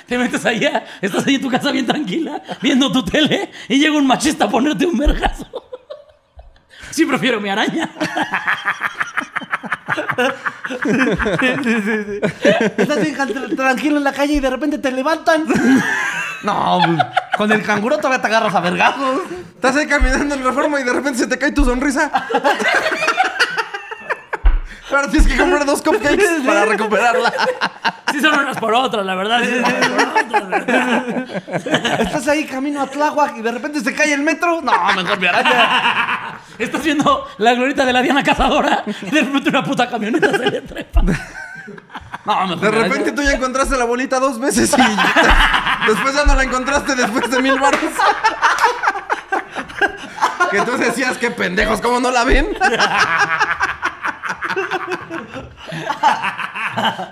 S3: Te metes allá, estás ahí en tu casa bien tranquila, viendo tu tele, y llega un machista a ponerte un vergazo. Sí, prefiero mi araña.
S4: Estás bien can- tranquilo en la calle y de repente te levantan. No, pues, con el canguro todavía te agarras a vergazos.
S2: Estás ahí caminando en reforma y de repente se te cae tu sonrisa. Ahora tienes que comprar dos cupcakes para recuperarla.
S3: Sí son unas por otras, la verdad. sí por otras, la verdad.
S4: Estás ahí camino a Tláhuac y de repente se cae el metro. No, mejor mi araña.
S3: Estás viendo la glorita de la Diana Cazadora y de repente una puta camioneta se le trepa.
S4: No, mejor
S2: De repente tú ya encontraste la bolita dos veces y después ya no la encontraste después de mil baros. Que tú decías que pendejos, ¿cómo no la ven?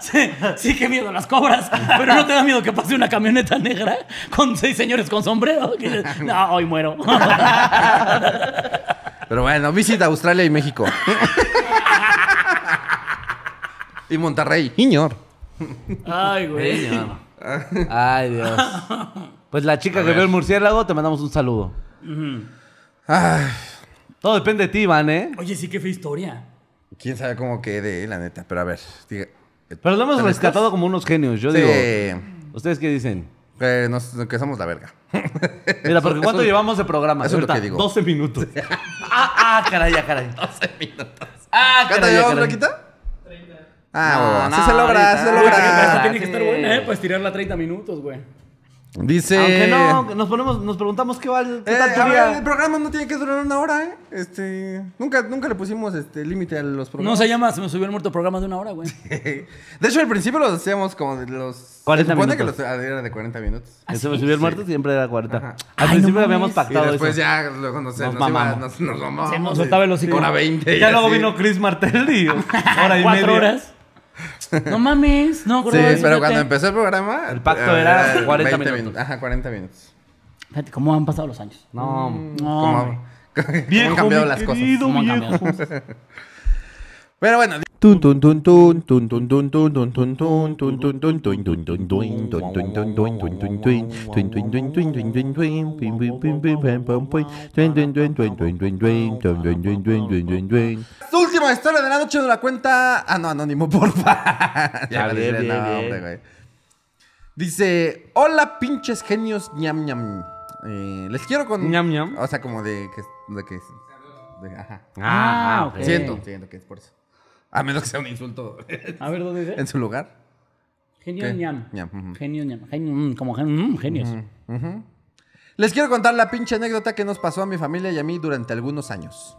S3: Sí, sí, qué miedo las cobras. Pero no te da miedo que pase una camioneta negra con seis señores con sombrero. No, hoy muero.
S2: Pero bueno, visita Australia y México. y Monterrey. Iñor.
S3: Ay, güey.
S4: Ay, Dios. Pues la chica que vio el murciélago, te mandamos un saludo.
S2: Ay,
S4: Todo depende de ti, Iván, ¿eh?
S3: Oye, sí, qué fea historia.
S2: Quién sabe cómo quede, la neta. Pero a ver, diga.
S4: Pero lo hemos
S2: ¿Te
S4: rescatado como unos genios. Yo
S2: Sí,
S4: digo, ¿ustedes qué dicen?
S2: que, nos- que somos la verga.
S4: Mira, porque ¿cuánto
S2: Eso-
S4: llevamos de programa?
S2: eso es lo que digo.
S4: 12 minutos. ah, ah, caray, caray. 12 minutos. Ah,
S2: ¿Cuánto llevamos,
S4: caray.
S2: Raquita? Ah,
S4: No,
S2: bueno,
S4: no,
S2: sí se logra,
S4: ahorita.
S2: se logra.
S3: tiene que estar buena, ¿eh? Para estirarla 30 minutos, güey.
S2: Dice.
S4: Aunque no, nos ponemos, nos preguntamos qué, vale, qué
S2: Eh,
S4: tal
S2: ver, el programa no tiene que durar una hora, ¿eh? Este, nunca, nunca le pusimos este límite a los
S3: No
S2: programas.
S3: se llama, se me subió el muerto programa de una hora, güey.
S2: De hecho, al principio los hacíamos como de los...
S4: 40
S2: se supone
S4: minutos.
S2: que los ah, era de 40 minutos.
S4: Que se me subió el muerto siempre era 40.
S2: Ajá.
S4: Al
S3: Ay,
S4: principio
S3: no
S4: habíamos pactado
S2: y después
S4: eso.
S2: ya, luego no sé,
S4: Nos
S2: nos, iba-
S4: mamamos.
S2: nos, nos mamamos.
S3: Se nos
S2: y-
S3: soltaba el hocico.
S2: Hora 20.
S4: Ya
S2: y
S4: luego
S2: así.
S4: vino Chris Martel y hora y
S3: Cuatro
S4: media.
S3: horas. No mames, no,
S2: Sí, pero
S3: fíjate.
S2: cuando empezó el programa...
S4: El pacto era 40
S2: 20
S4: minutos.
S2: Ajá, 40 minutos.
S3: Fíjate cómo han pasado los años.
S4: No.
S3: No,
S2: ¿Cómo,
S3: güey.
S2: cómo han cambiado las cosas?
S3: ¿Cómo han cambiado?
S2: Pero bueno. Última historia de la noche de la cuenta. Ah, no, anónimo, porfa. ya
S4: bien, bien,
S2: nombre, güey. Dice: Hola, pinches genios, ñam ñam. Les quiero con.
S4: ñam ñam.
S2: O sea, como de que. De que ajá.
S3: Ah, ok.
S2: Siento, siento que es por eso. A menos que sea un insulto
S3: A ver, ¿dónde dice?
S2: en su lugar.
S3: Genio
S2: ¿Qué?
S3: ñam.
S2: Ñam, ujú.
S3: Genio ñam. Genio, mm, como gen- mm, genios.
S2: Les quiero contar la pinche anécdota que nos pasó a mi familia y a mí durante algunos años.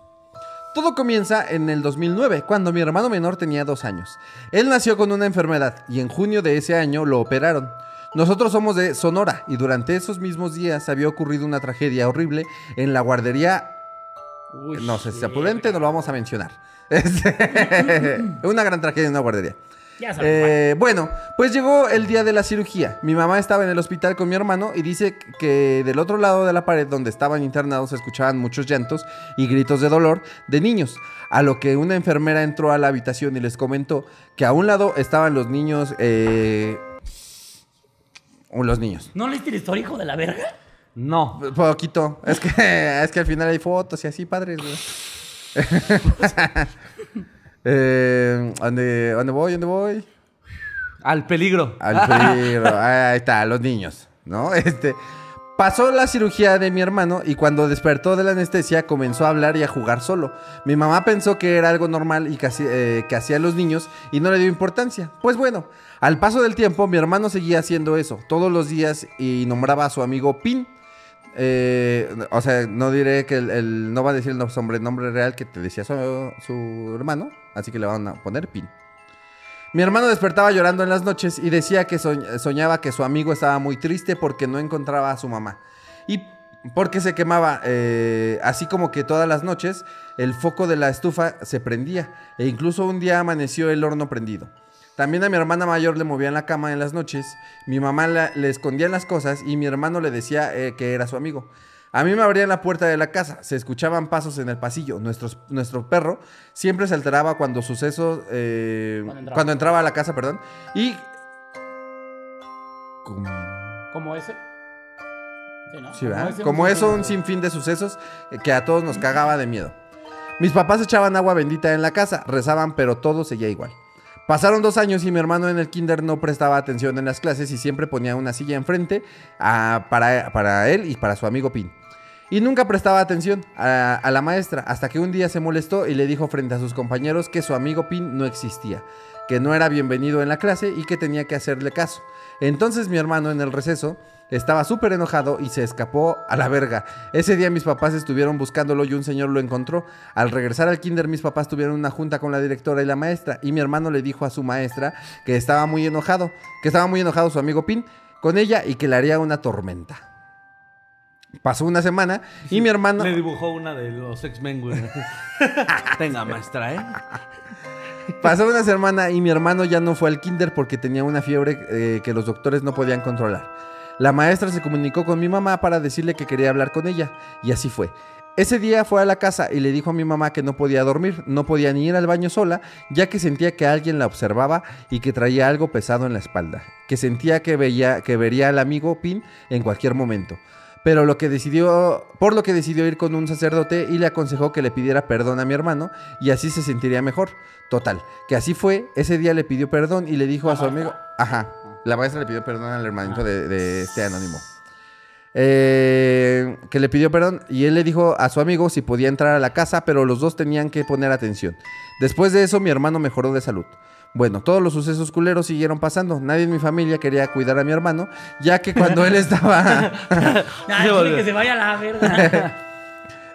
S2: Todo comienza en el 2009, cuando mi hermano menor tenía dos años. Él nació con una enfermedad y en junio de ese año lo operaron. Nosotros somos de Sonora y durante esos mismos días había ocurrido una tragedia horrible en la guardería
S3: Uy,
S2: no sé si es prudente, no lo vamos a mencionar. Este, una gran tragedia en una guardería.
S3: Ya sabes.
S2: Eh, bueno, pues llegó el día de la cirugía. Mi mamá estaba en el hospital con mi hermano y dice que del otro lado de la pared donde estaban internados se escuchaban muchos llantos y gritos de dolor de niños. A lo que una enfermera entró a la habitación y les comentó que a un lado estaban los niños. Eh, los niños.
S3: ¿No leíste la historia, hijo de la verga?
S4: No.
S2: Poquito. Es que, es que al final hay fotos y así, padres, güey. eh, ¿dónde, ¿Dónde voy? ¿Dónde voy?
S4: Al peligro.
S2: Al peligro. Ahí está, los niños, ¿no? Este. Pasó la cirugía de mi hermano y cuando despertó de la anestesia comenzó a hablar y a jugar solo. Mi mamá pensó que era algo normal y que, hacía- eh, que hacían los niños y no le dio importancia. Pues bueno, al paso del tiempo mi hermano seguía haciendo eso todos los días y nombraba a su amigo Pin. Eh, o sea, no diré que el, no va a decir el nombre, nombre real que te decía su, su hermano, así que le van a poner Pin. Mi hermano despertaba llorando en las noches y decía que soñ- soñaba que su amigo estaba muy triste porque no encontraba a su mamá. Y porque se quemaba, eh, así como que todas las noches el foco de la estufa se prendía e incluso un día amaneció el horno prendido. También a mi hermana mayor le movían la cama en las noches, mi mamá la- le escondía las cosas y mi hermano le decía eh, que era su amigo. A mí me abrían la puerta de la casa, se escuchaban pasos en el pasillo. Nuestros- nuestro perro siempre se alteraba cuando sucesos. eh,
S3: Cuando entraba.
S2: cuando entraba a la casa, perdón. Y. Como,
S3: ¿Como ese? Sí, ¿no?
S2: sí, ¿verdad?
S3: ese,
S2: Como eso, un
S3: de-
S2: sinfín de sucesos eh, que a todos nos cagaba de miedo. Mis papás echaban agua bendita en la casa, rezaban, pero todo seguía igual. Pasaron dos años y mi hermano en el kinder no prestaba atención en las clases y siempre ponía una silla enfrente ah, para, él y para su amigo Pin. Y nunca prestaba atención a la maestra hasta que un día se molestó y le dijo frente a sus compañeros que su amigo Pin no existía, que no era bienvenido en la clase y que tenía que hacerle caso. Entonces mi hermano en el receso estaba súper enojado y se escapó a la verga. Ese día mis papás estuvieron buscándolo y un señor lo encontró. Al regresar al kinder mis papás tuvieron una junta con la directora y la maestra y mi hermano le dijo a su maestra que estaba muy enojado, que estaba muy enojado su amigo Pin con ella y que le haría una tormenta. Pasó una semana y mi hermano...
S4: Le dibujó una de los X-Men, güey. Tenga, maestra, ¿eh?
S2: Pasó una semana y mi hermano ya no fue al kinder porque tenía una fiebre eh, que los doctores no podían controlar. La maestra se comunicó con mi mamá para decirle que quería hablar con ella y así fue. Ese día fue a la casa y le dijo a mi mamá que no podía dormir, no podía ni ir al baño sola, ya que sentía que alguien la observaba y que traía algo pesado en la espalda, que sentía que veía que vería al amigo Pin en cualquier momento. Pero lo que decidió, por lo que decidió ir con un sacerdote y le aconsejó que le pidiera perdón a mi hermano y así se sentiría mejor. Total, que así fue. Ese día le pidió perdón y le dijo a su amigo, ajá, la maestra le pidió perdón al hermanito de, de este anónimo. Eh, que le pidió perdón y él le dijo a su amigo si podía entrar a la casa, pero los dos tenían que poner atención. Después de eso, mi hermano mejoró de salud. Bueno, todos los sucesos culeros siguieron pasando. Nadie en mi familia quería cuidar a mi hermano, ya que cuando él estaba...
S3: Ay, quiere que se vaya a la verga.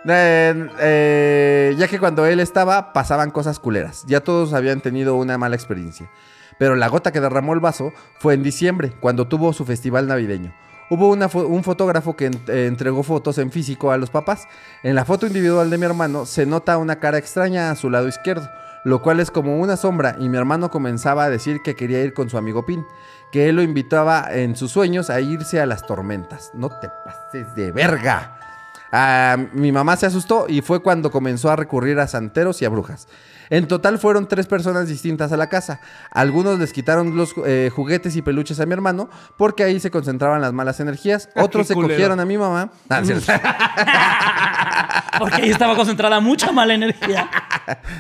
S2: Eh, eh, ya que cuando él estaba pasaban cosas culeras. Ya todos habían tenido una mala experiencia. Pero la gota que derramó el vaso fue en diciembre, cuando tuvo su festival navideño. Hubo un fotógrafo que eh, entregó fotos en físico a los papás. En la foto individual de mi hermano se nota una cara extraña a su lado izquierdo, lo cual es como una sombra y mi hermano comenzaba a decir que quería ir con su amigo Pin, que él lo invitaba en sus sueños a irse a las tormentas. No te pases de verga. Ah, mi mamá se asustó y fue cuando comenzó a recurrir a santeros y a brujas. En total fueron tres personas distintas a la casa. Algunos les quitaron los eh, juguetes y peluches a mi hermano porque ahí se concentraban las malas energías.
S4: Ah,
S2: Otros se
S4: culero.
S2: cogieron a mi mamá. Ah, cierto.
S3: Porque ahí estaba concentrada mucha mala energía.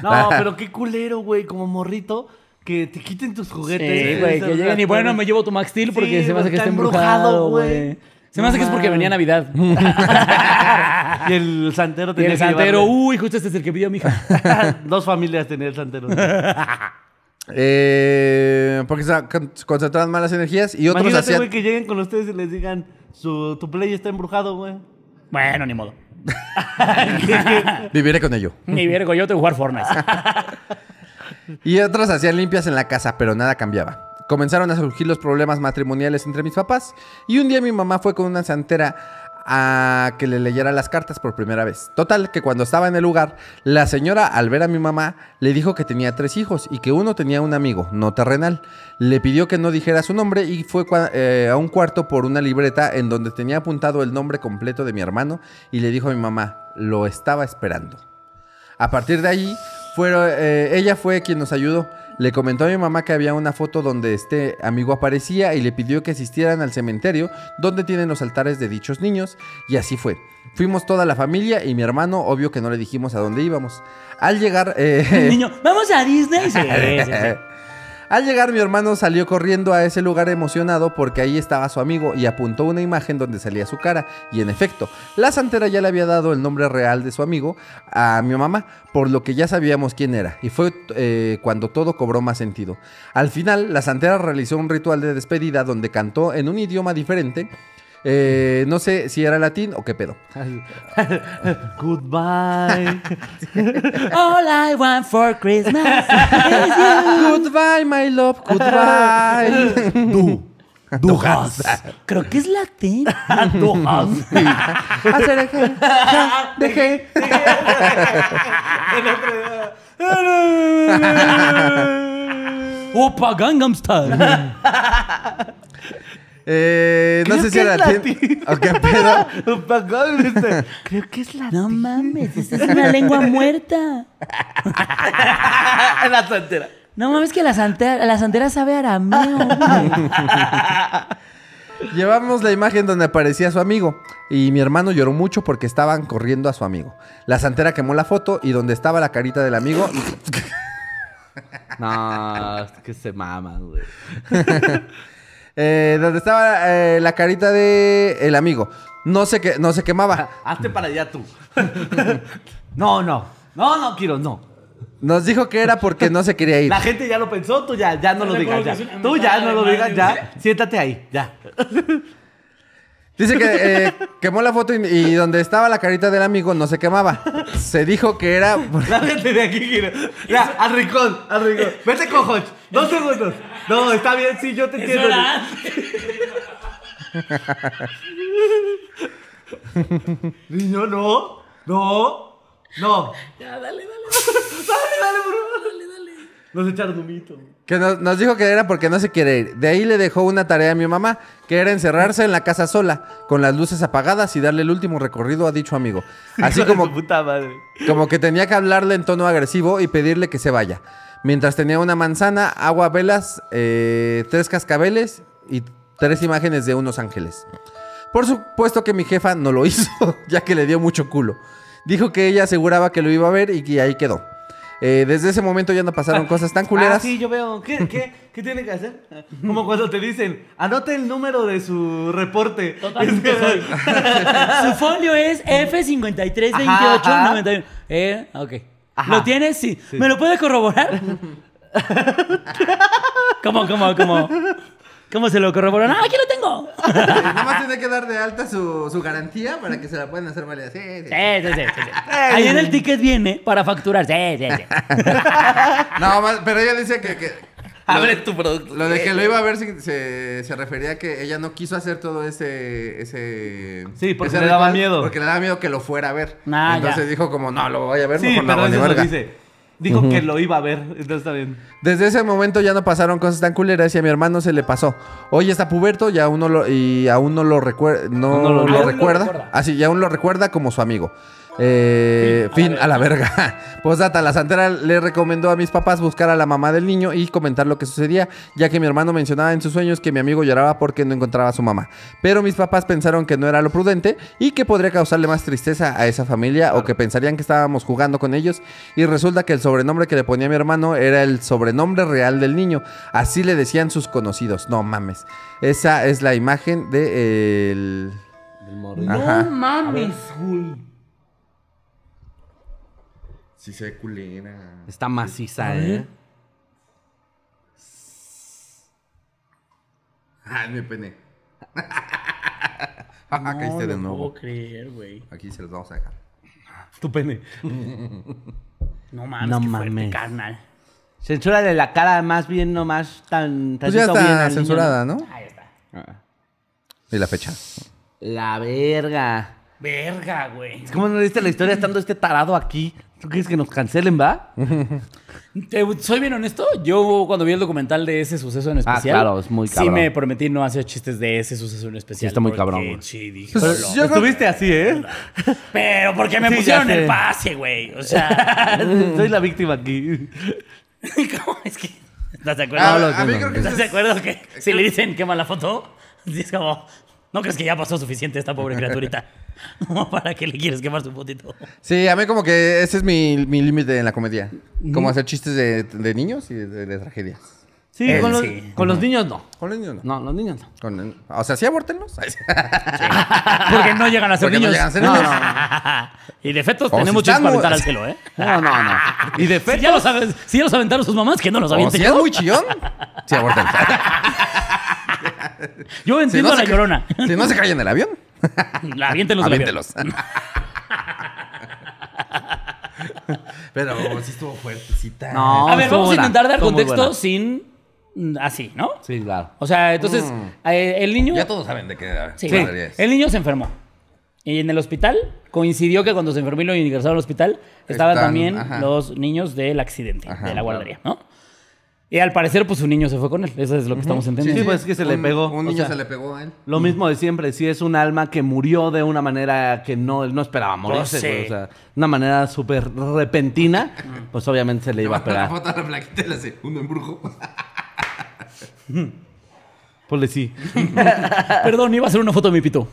S4: No, pero qué culero, güey, como morrito. Que te quiten tus juguetes.
S3: Sí, güey, que lleguen y bueno, me llevo tu Max Steel porque
S4: Sí,
S3: se me hace que
S4: está
S3: embrujado, güey. Se me hace que es porque venía. Navidad.
S4: Y el santero
S3: y
S4: tenía
S3: el
S4: que
S3: santero,
S4: llevarle-
S3: uy, justo este es el que pidió mi hija.
S4: Dos familias tenía el santero.
S2: Eh, porque se con- concentraban malas energías y otros
S4: Imagínate,
S2: hacían...
S4: güey, que lleguen con ustedes y les digan, su, tu play está embrujado, güey.
S3: Bueno, ni modo.
S2: Viviré con ello.
S3: Ni vergo, yo tengo que jugar Fortnite.
S2: Y otros hacían limpias en la casa, pero nada cambiaba. Comenzaron a surgir los problemas matrimoniales entre mis papás y un día mi mamá fue con una santera a que le leyera las cartas por primera vez. Total, que cuando estaba en el lugar, la señora al ver a mi mamá le dijo que tenía tres hijos y que uno tenía un amigo, no terrenal. Le pidió que no dijera su nombre y fue eh, a un cuarto por una libreta en donde tenía apuntado el nombre completo de mi hermano y le dijo a mi mamá, lo estaba esperando. A partir de allí, eh, ella fue quien nos ayudó. Le comentó a mi mamá que había una foto donde este amigo aparecía y le pidió que asistieran al cementerio donde tienen los altares de dichos niños. Y así fue. Fuimos toda la familia y mi hermano, obvio que no le dijimos a dónde íbamos. Al llegar... eh,
S3: Niño, ¿vamos a Disney? Sí, sí, sí.
S2: Al llegar mi hermano salió corriendo a ese lugar emocionado porque ahí estaba su amigo y apuntó una imagen donde salía su cara. Y en efecto, la santera ya le había dado el nombre real de su amigo a mi mamá, por lo que ya sabíamos quién era. Y fue eh, cuando todo cobró más sentido. Al final, la santera realizó un ritual de despedida donde cantó en un idioma diferente. Eh, no sé si era latín o qué pedo.
S4: Goodbye.
S3: All I want for Christmas is you.
S2: Goodbye, my love, goodbye.
S4: Du. Dujas.
S3: Creo que es latín.
S4: Dujas.
S2: Hacer eje, ja, deje.
S3: Opa Gangnam Style.
S2: Eh, no
S4: Creo
S2: sé si
S4: que
S2: era
S4: es
S2: latín.
S4: latín.
S2: ¿O qué pedo?
S4: Creo que es la,
S3: No mames, esa es una lengua muerta.
S4: la santera.
S3: No mames que la santera, la santera sabe arameo.
S2: Llevamos la imagen donde aparecía su amigo y mi hermano lloró mucho porque estaban corriendo a su amigo. La santera quemó la foto y donde estaba la carita del amigo,
S4: No, es que se maman, güey.
S2: Eh, donde estaba eh, la carita de el amigo, no se que no se quemaba.
S4: Hazte para allá tú. No, no. No, no quiero, no.
S2: Nos dijo que era porque no se quería ir.
S4: La gente ya lo pensó, tú ya, ya no lo digas. Ya. Tú ya no lo digas, ya. Siéntate ahí, ya.
S2: Dice que eh, quemó la foto y, y donde estaba la carita del amigo no se quemaba. Se dijo que era
S4: gente de aquí quiere. Ya, al rincón, al rincón. Vete con Hodge. Dos segundos. No, está bien, sí, yo te entiendo. Niño, no. No. No.
S3: Ya, dale, dale.
S4: Dale, dale, bro. Dale, dale. Nos echaron un mito.
S2: Que nos, nos dijo que era porque no se quiere ir. De ahí le dejó una tarea a mi mamá, que era encerrarse en la casa sola, con las luces apagadas y darle el último recorrido a dicho amigo. Así
S4: Hijo de
S2: como,
S4: su puta madre.
S2: como que tenía que hablarle en tono agresivo y pedirle que se vaya. Mientras tenía una manzana, agua, velas, eh, tres cascabeles y tres imágenes de unos ángeles. Por supuesto que mi jefa no lo hizo, ya que le dio mucho culo. Dijo que ella aseguraba que lo iba a ver y que ahí quedó. Eh, desde ese momento ya no pasaron cosas tan culeras.
S4: Ah, sí, yo veo. ¿Qué, qué, qué tiene que hacer? Como cuando te dicen, anote el número de su reporte.
S3: Totalmente soy. Su folio es F532891.
S4: Ajá, ajá.
S3: Eh, ok.
S4: Ajá.
S3: ¿Lo tienes? Sí. ¿Me lo puede corroborar? ¿Cómo, cómo, cómo? ¿Cómo se lo corroboró? ¡Ah, aquí lo tengo!
S2: Nada más tiene que dar de alta su, su garantía para que se la puedan hacer válida. Sí, sí.
S3: Sí, sí, sí, sí, sí. Ahí en el ticket viene para facturar. Sí, sí, sí.
S2: No, más- pero ella dice que, que
S4: Abre tu producto.
S2: lo de que lo iba a ver se, se, se refería a que ella no quiso hacer todo ese... ese
S4: Sí, porque
S2: ese
S4: le daba miedo.
S2: Porque le daba miedo que lo fuera a ver.
S3: Ah,
S2: Entonces
S3: ya.
S2: dijo como, no, lo voy a ver,
S4: Sí,
S2: mejor no
S4: pero dice. Dijo que lo iba a ver, entonces está bien.
S2: Desde ese momento ya no pasaron cosas tan culeras y a mi hermano se le pasó. Hoy está puberto y aún no lo, y aún no lo, recuer- no
S4: No lo-
S2: recuerda. Así, y aún lo recuerda como su amigo. Eh, fin, a la verga. Postdata, la santera le recomendó a mis papás buscar a la mamá del niño y comentar lo que sucedía, ya que mi hermano mencionaba en sus sueños que mi amigo lloraba porque no encontraba a su mamá. Pero mis papás pensaron que no era lo prudente y que podría causarle más tristeza a esa familia o que pensarían que estábamos jugando con ellos. Y resulta que el sobrenombre que le ponía mi hermano era el sobrenombre real del niño. Así le decían sus conocidos. No mames. Esa es la imagen de el...
S3: No mames, güey.
S2: Sí se ve culera.
S4: Está maciza, ¿eh?
S2: Ay, me pene. no, ah, Caíste de nuevo.
S3: Puedo creer, güey.
S2: Aquí se los vamos a dejar.
S4: Tu pene.
S3: no mames,
S4: no
S3: qué
S4: mames.
S3: Fuerte,
S4: carnal. La cara más bien nomás tan...
S2: tan pues ya
S4: está bien censurada, niño.
S2: ¿no?
S3: Ahí está. Ah.
S2: Y la fecha.
S4: La verga.
S3: Verga, güey.
S4: ¿Cómo no leíste la historia estando este tarado aquí? ¿Tú quieres que nos cancelen, va?
S3: Te- soy bien honesto, yo cuando vi el documental de ese suceso en especial,
S4: Ah, claro, es muy
S3: sí
S4: cabrón.
S3: me prometí no hacer chistes de ese suceso en especial.
S4: Sí, está muy cabrón, güey.
S3: Sí, dije,
S2: Pues, yo-
S4: Estuviste así, ¿eh?
S3: Pero porque me
S4: Sí,
S3: pusieron el pase, güey. O sea,
S4: Soy la víctima aquí.
S3: ¿cómo es que? ¿Estás de
S2: Ah,
S3: acuerdo?
S2: a mí creo que
S3: ¿Estás de acuerdo que si le dicen quema la foto? sí Es como, ¿no crees que ya pasó suficiente esta pobre criaturita? Para que le quieres quemar su fotito.
S2: Sí, a mí como que ese es mi, mi límite en la comedia. Como hacer chistes de, de niños y de, de tragedias.
S4: Sí,
S3: Él
S4: con, los,
S3: sí.
S4: con los niños no.
S2: Con los niños no.
S4: No, los niños no.
S2: Con- o sea, sí abórtenlos.
S3: Porque no llegan a ser
S2: Porque no
S3: niños.
S2: llegan a ser
S3: No,
S2: niños.
S3: no. y de fetos
S2: O si
S3: tenemos chistes
S2: están
S3: para aventar al cielo, ¿eh?
S4: No, no, no. Y de
S3: Si
S4: fetos.
S3: ya, los, aven- si ya los aventaron sus mamás, que no los
S2: O
S3: avienten
S2: si es muy chillón, sí abórtenlos.
S3: Yo
S2: Si
S3: entiendo
S2: no
S3: a la
S2: se
S3: llorona.
S2: Si no se caen en el avión,
S3: Avión.
S2: aviéntelos. Pero sí estuvo fuertecita.
S4: No,
S3: A ver, vamos a intentar dar contexto sin mm, así, ¿no?
S4: Sí, claro.
S3: O sea, entonces, eh, el niño.
S2: Ya todos saben de qué
S3: Sí.
S2: es.
S3: El niño se enfermó. Y en el hospital coincidió que cuando se enfermó y lo ingresaron al hospital estaban
S2: Están-
S3: también
S2: ajá.
S3: los niños del accidente,
S2: Ajá,
S3: de la guardería, ¿no? Y al parecer, pues su niño se fue con él. Eso es lo que estamos entendiendo.
S4: Sí, pues es que se le
S2: Un-
S4: pegó.
S2: Un
S4: o
S2: niño
S4: sea,
S2: se le pegó a él.
S4: Lo mismo de siempre, si es un alma que murió de una manera que no, él no esperaba morirse,
S3: sí.
S4: güey, O sea, una manera súper repentina, pues obviamente se le iba a
S2: La
S4: pegar.
S2: foto a la flaquita y le hace un embrujo.
S4: Ponle sí.
S3: Perdón, iba a hacer una foto de mi pito.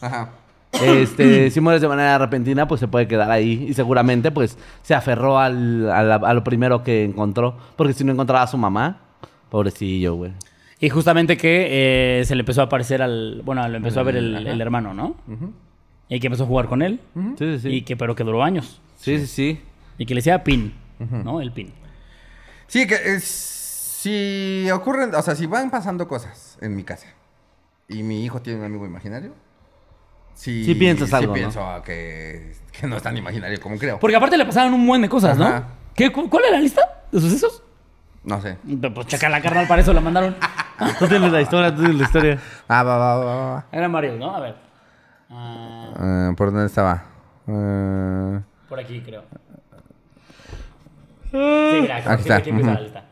S2: Ajá.
S4: Este, si mueres de manera repentina, pues se puede quedar ahí. Y seguramente, pues, se aferró al, a, la- a lo primero que encontró. Porque si no encontraba a su mamá, pobrecillo, güey.
S3: y justamente que eh, se le empezó a aparecer al. Bueno, lo empezó a ver el, el hermano, ¿no? Y que empezó a jugar con él.
S4: Sí, sí, sí.
S3: Y que, pero que duró años.
S4: Sí, sí, sí.
S3: Y que le decía pin, ¿no? El pin.
S2: Sí, que es- si ocurren, o sea, si van pasando cosas en mi casa y mi hijo tiene un amigo imaginario, sí,
S4: Sí piensas algo, ¿no?
S2: pienso que, que no es tan imaginario como creo.
S3: Porque aparte le pasaban un buen de cosas, ¿no? ¿Qué, cu- ¿Cuál era la lista de sucesos?
S2: No sé.
S3: Pues checa la carnal, para eso la mandaron.
S4: Tú tienes la historia, tú tienes la historia.
S2: Ah, va, va, va, va.
S3: Eran varios, ¿no? A ver. Ah,
S2: Ah, ¿Por dónde estaba? Ah,
S3: por aquí, creo. Sí, mira,
S2: Aquí está.
S3: la lista.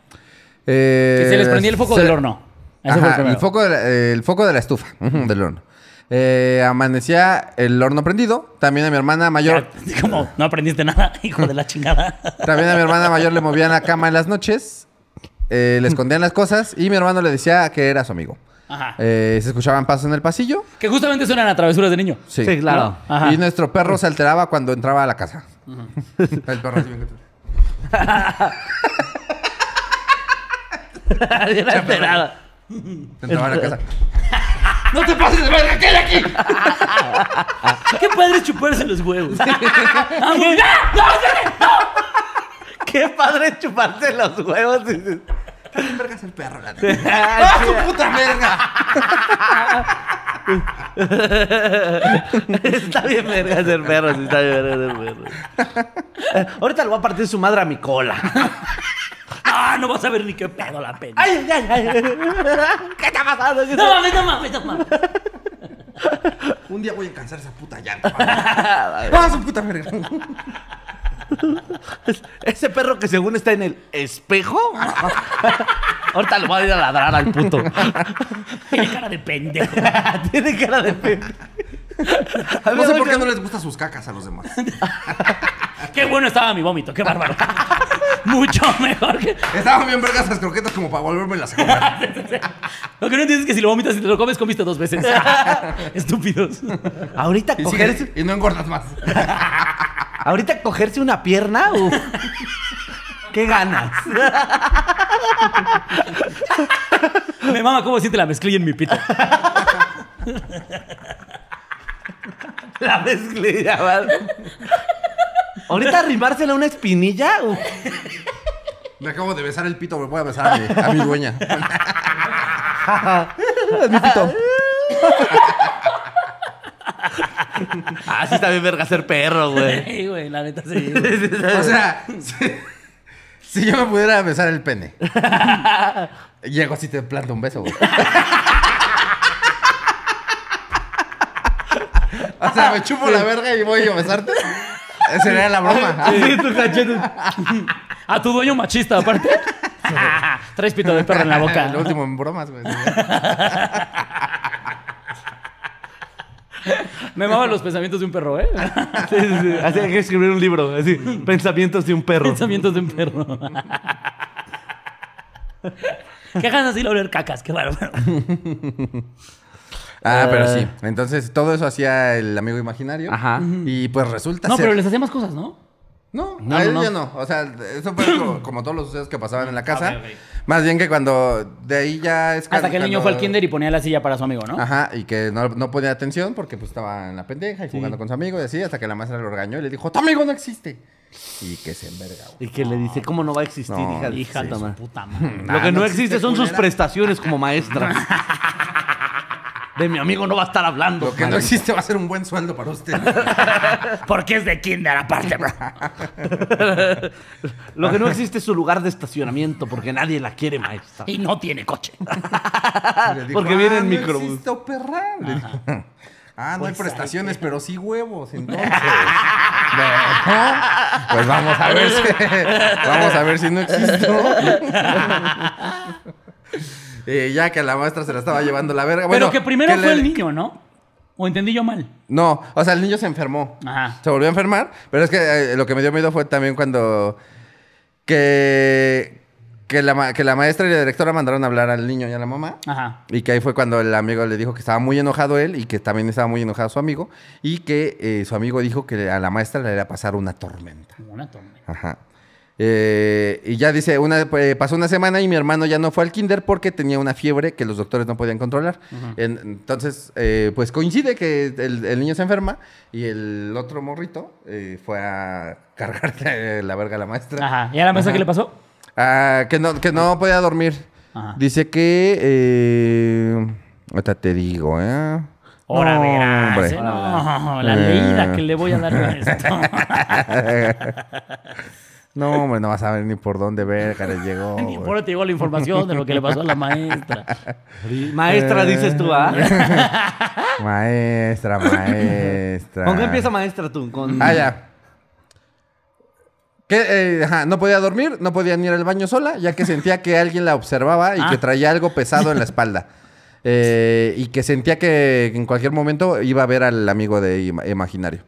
S2: eh,
S3: Que se les prendía el foco
S2: se-
S3: del horno. Ese fue el
S2: Ajá, el,
S3: primero.
S2: foco de la, el foco de la estufa, del horno. Eh, amanecía el horno prendido. También a mi hermana mayor,
S3: Como, no aprendiste nada, hijo de la chingada.
S2: también a mi hermana mayor le movían la cama en las noches. eh, le escondían las cosas y mi hermano le decía que era su amigo.
S3: Ajá.
S2: Eh, se escuchaban pasos en el pasillo.
S3: Que justamente suenan a travesuras de niño.
S2: Sí,
S4: Sí, claro.
S3: ¿No? Ajá.
S2: Y nuestro perro se alteraba cuando entraba a la casa. El perro así bien que-
S4: Bien esperado.
S2: entraba a la casa.
S3: ¡No te pases de verga! ¡Quédate aquí! ¡Qué padre chuparse los huevos! ¡Vamos! ¡Ya! ¡No!
S4: Qué padre chuparse los huevos. dices.
S2: vergas el perro, la
S4: ¡Ah,
S2: su puta verga!
S4: Está bien verga ser perro, sí, está bien verga ser perro. Eh, ahorita le voy a partir su madre a mi cola.
S3: ¡Ah! No vas a ver ni qué pedo la pena.
S4: Ay, ay, ay. ¿Qué está pasando? ¿Qué
S3: No mames, no mames, no mames.
S2: Un día voy a alcanzar esa puta llanta. ¡Ah, su puta verga!
S4: Ese perro que según está en el espejo. Ahorita le voy a ir a ladrar al puto.
S3: Tiene cara de pendejo.
S4: Tiene cara de perro.
S2: No sé por qué no les gustan sus cacas a los demás.
S3: Qué bueno estaba mi vómito, qué bárbaro. Mucho mejor que.
S2: Estaban bien vergas las croquetas como para volverme las a comer.
S3: Lo que no entiendes es que si lo vomitas y te lo comes, comiste dos veces. Estúpidos.
S4: Ahorita
S2: Y,
S4: cogerse,
S2: y no engordas más.
S4: ahorita cogerse una pierna. uf. ¿Qué ganas?
S3: Me mama cómo siente la mezclilla en mi pito.
S4: La mezclilla, ¿vale? Ahorita arrimársela una espinilla. uf.
S2: Me acabo de besar el pito, me voy a besar a mi, a mi dueña.
S4: Ah, sí está bien verga ser perro, güey.
S3: Sí, güey, la neta sí.
S2: O sea, si, si yo me pudiera besar el pene. Llego así te planto un beso, güey. O sea, me chupo la verga y voy a besarte. Esa sería la broma. Ah,
S4: Sí, tu cachete.
S3: A tu dueño machista, aparte. Traes pito de perro en la boca.
S2: El último en bromas, güey.
S3: Me maman los pensamientos de un perro, ¿eh?
S4: Sí, sí, sí. Así hay que escribir un libro. Así, pensamientos de un perro.
S3: Pensamientos de un perro. Qué ganas de ir a oler cacas, qué raro.
S2: Ah, pero sí. Entonces, todo eso hacía el amigo imaginario.
S4: Ajá.
S2: Y pues resulta
S3: No,
S2: ser...
S3: pero les hacía más cosas, ¿no?
S2: No,
S4: No,
S2: a él
S4: no, no.
S2: ya no. O sea, eso fue como, como todos los sucesos que pasaban en la casa.
S3: ok, ok.
S2: Más bien que cuando de ahí ya es
S3: Hasta que el niño
S2: cuando-
S3: fue al kinder y ponía la silla para su amigo, ¿no?
S2: Ajá, y que no, no ponía atención porque pues estaba en la pendeja y jugando con su amigo y así, hasta que la maestra lo regañó y le dijo, tu amigo no existe. Y que se enverga, güey.
S4: Y que le dice, ¿cómo no va a existir,
S2: No,
S4: hija de
S3: Hija
S4: puta
S3: su
S4: madre?
S3: puta madre.
S4: Lo
S2: Ah,
S4: que no,
S2: no
S4: existe
S2: existe,
S4: son sus prestaciones como maestra. De mi amigo no va a estar hablando.
S2: Lo que no existe va a ser un buen sueldo para usted.
S3: Porque es de kinder aparte, bro.
S4: Lo que no existe es su lugar de estacionamiento porque nadie la quiere, maestra.
S3: Y no tiene coche.
S4: Porque viene
S2: "Ah,
S4: en
S2: no
S4: microbús".
S2: Ah, no hay
S3: Pues,
S2: prestaciones, pero sí huevos, entonces. Bueno, pues vamos a ver si, vamos a ver si no existo. Eh, ya que la maestra se la estaba llevando la verga.
S3: Pero
S2: Bueno,
S3: que primero
S2: que
S3: fue
S2: le-
S3: el niño, ¿no? ¿O entendí yo mal?
S2: No, o sea, el niño se enfermó.
S3: Ajá.
S2: Se volvió a enfermar, pero es que eh, lo que me dio miedo fue también cuando que, que, la, que la maestra y la directora mandaron a hablar al niño y a la mamá.
S3: Ajá.
S2: Y que ahí fue cuando el amigo le dijo que estaba muy enojado él y que también estaba muy enojado su amigo. Y que eh, su amigo dijo que a la maestra le iba a pasar una tormenta.
S3: Una tormenta.
S2: Ajá. Eh, y ya dice, una, eh, pasó una semana y mi hermano ya no fue al kinder porque tenía una fiebre que los doctores no podían controlar. En- entonces, eh, pues coincide que el, el niño se enferma y el otro morrito eh, fue a cargarle la verga a la maestra.
S3: Ajá. ¿Y a la maestra
S2: Ajá.
S3: qué le pasó?
S2: Ah, que, no, que no podía dormir.
S3: Ajá.
S2: Dice que... Eh, ahorita te digo, ¿eh?
S3: Ahora
S2: No,
S3: verás. ¿eh? No, la leída que le voy a dar a esto.
S2: No, hombre, no vas a ver ni por dónde verga le llegó.
S3: Ni por ahí te llegó la información de lo que le pasó a la maestra.
S4: Maestra, dices tú, ¿ah?
S2: Maestra, maestra.
S4: ¿Con qué empieza maestra tú? Con...
S2: Ah, ya. Que, eh, ajá, no podía dormir, no podía ni ir al baño sola, ya que sentía que alguien la observaba y
S3: Ah.
S2: que traía algo pesado en la espalda. Eh, y que sentía que en cualquier momento iba a ver al amigo de ima- imaginario.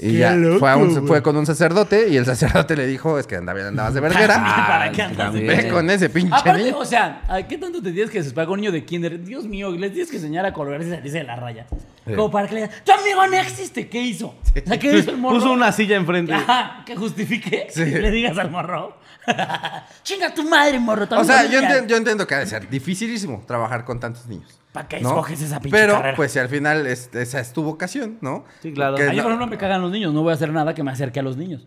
S2: Y
S3: Qué
S2: ya
S3: loco,
S2: fue, un- fue con un sacerdote y el sacerdote le dijo, es que andabas, andabas de verguera.
S3: ¿Para qué andas de
S2: Ve con ese pinche
S3: Aparte,
S2: niño.
S3: o sea, ¿a ¿qué tanto te tienes que desesperar con un niño de kinder? Dios mío, les tienes que enseñar a colgarse y salirse de la raya. Como para que le digan, tu amigo no existe. ¿Qué hizo? O sea, ¿qué hizo el morro?
S4: Puso una silla enfrente.
S3: Ajá, que justifique
S2: Sí.
S3: que le digas al morro. Chinga tu madre, morro.
S2: O sea, yo,
S3: existe".
S2: enten- yo entiendo que ha de ser dificilísimo trabajar con tantos niños.
S3: ¿Para qué
S2: ¿no?
S3: escoges esa pinche
S2: Pero,
S3: carrera?
S2: pues, si al final es- esa es tu vocación, ¿no?
S4: Sí, claro.
S2: Que
S3: A mí,
S2: no-
S3: por ejemplo, me cagan los niños. No voy a hacer nada que me acerque a los niños.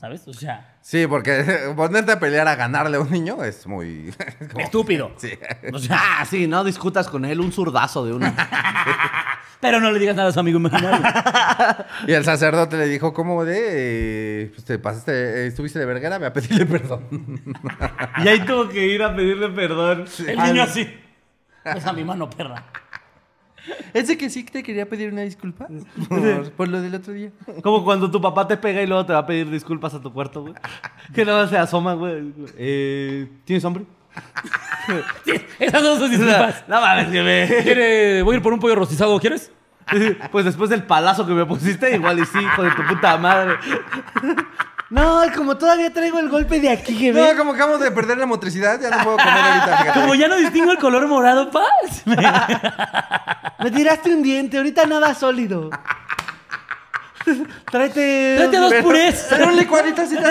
S3: ¿Sabes? O sea,
S2: Sí, porque ponerte a pelear a ganarle a un niño es muy... como-
S3: estúpido.
S2: Sí.
S3: O sea,
S4: Ah, sí, no discutas con él, un zurdazo de una.
S3: Pero no le digas nada a su amigo imaginario.
S2: Y el sacerdote le dijo, ¿cómo de? eh, pues te pasaste, eh, estuviste de verguera, ve a pedirle perdón.
S4: y ahí tuvo que ir a pedirle perdón.
S3: El niño así. Es a mi mano, perra.
S2: ¿Es de que sí te quería pedir una disculpa? Por, por lo del otro día.
S4: Como cuando tu papá te pega y luego te va a pedir disculpas a tu cuarto, güey. Que nada se asoma, güey. Eh, ¿Tienes hambre?
S3: Sí, esas dos son disculpas.
S4: No mames, que me...
S3: ¿Quiere, voy a ir por un pollo rostizado, ¿quieres?
S4: Pues después del palazo que me pusiste, igual y sí, hijo de tu puta madre. No, como todavía traigo el golpe de aquí, que
S2: No, como acabamos de perder la motricidad, ya no puedo comer ahorita, fíjate.
S3: Como ya no distingo el color morado, paz.
S4: Me tiraste un diente, ahorita nada sólido. Tráete.
S3: Tráete dos purés.
S2: Pero un licuadito así te.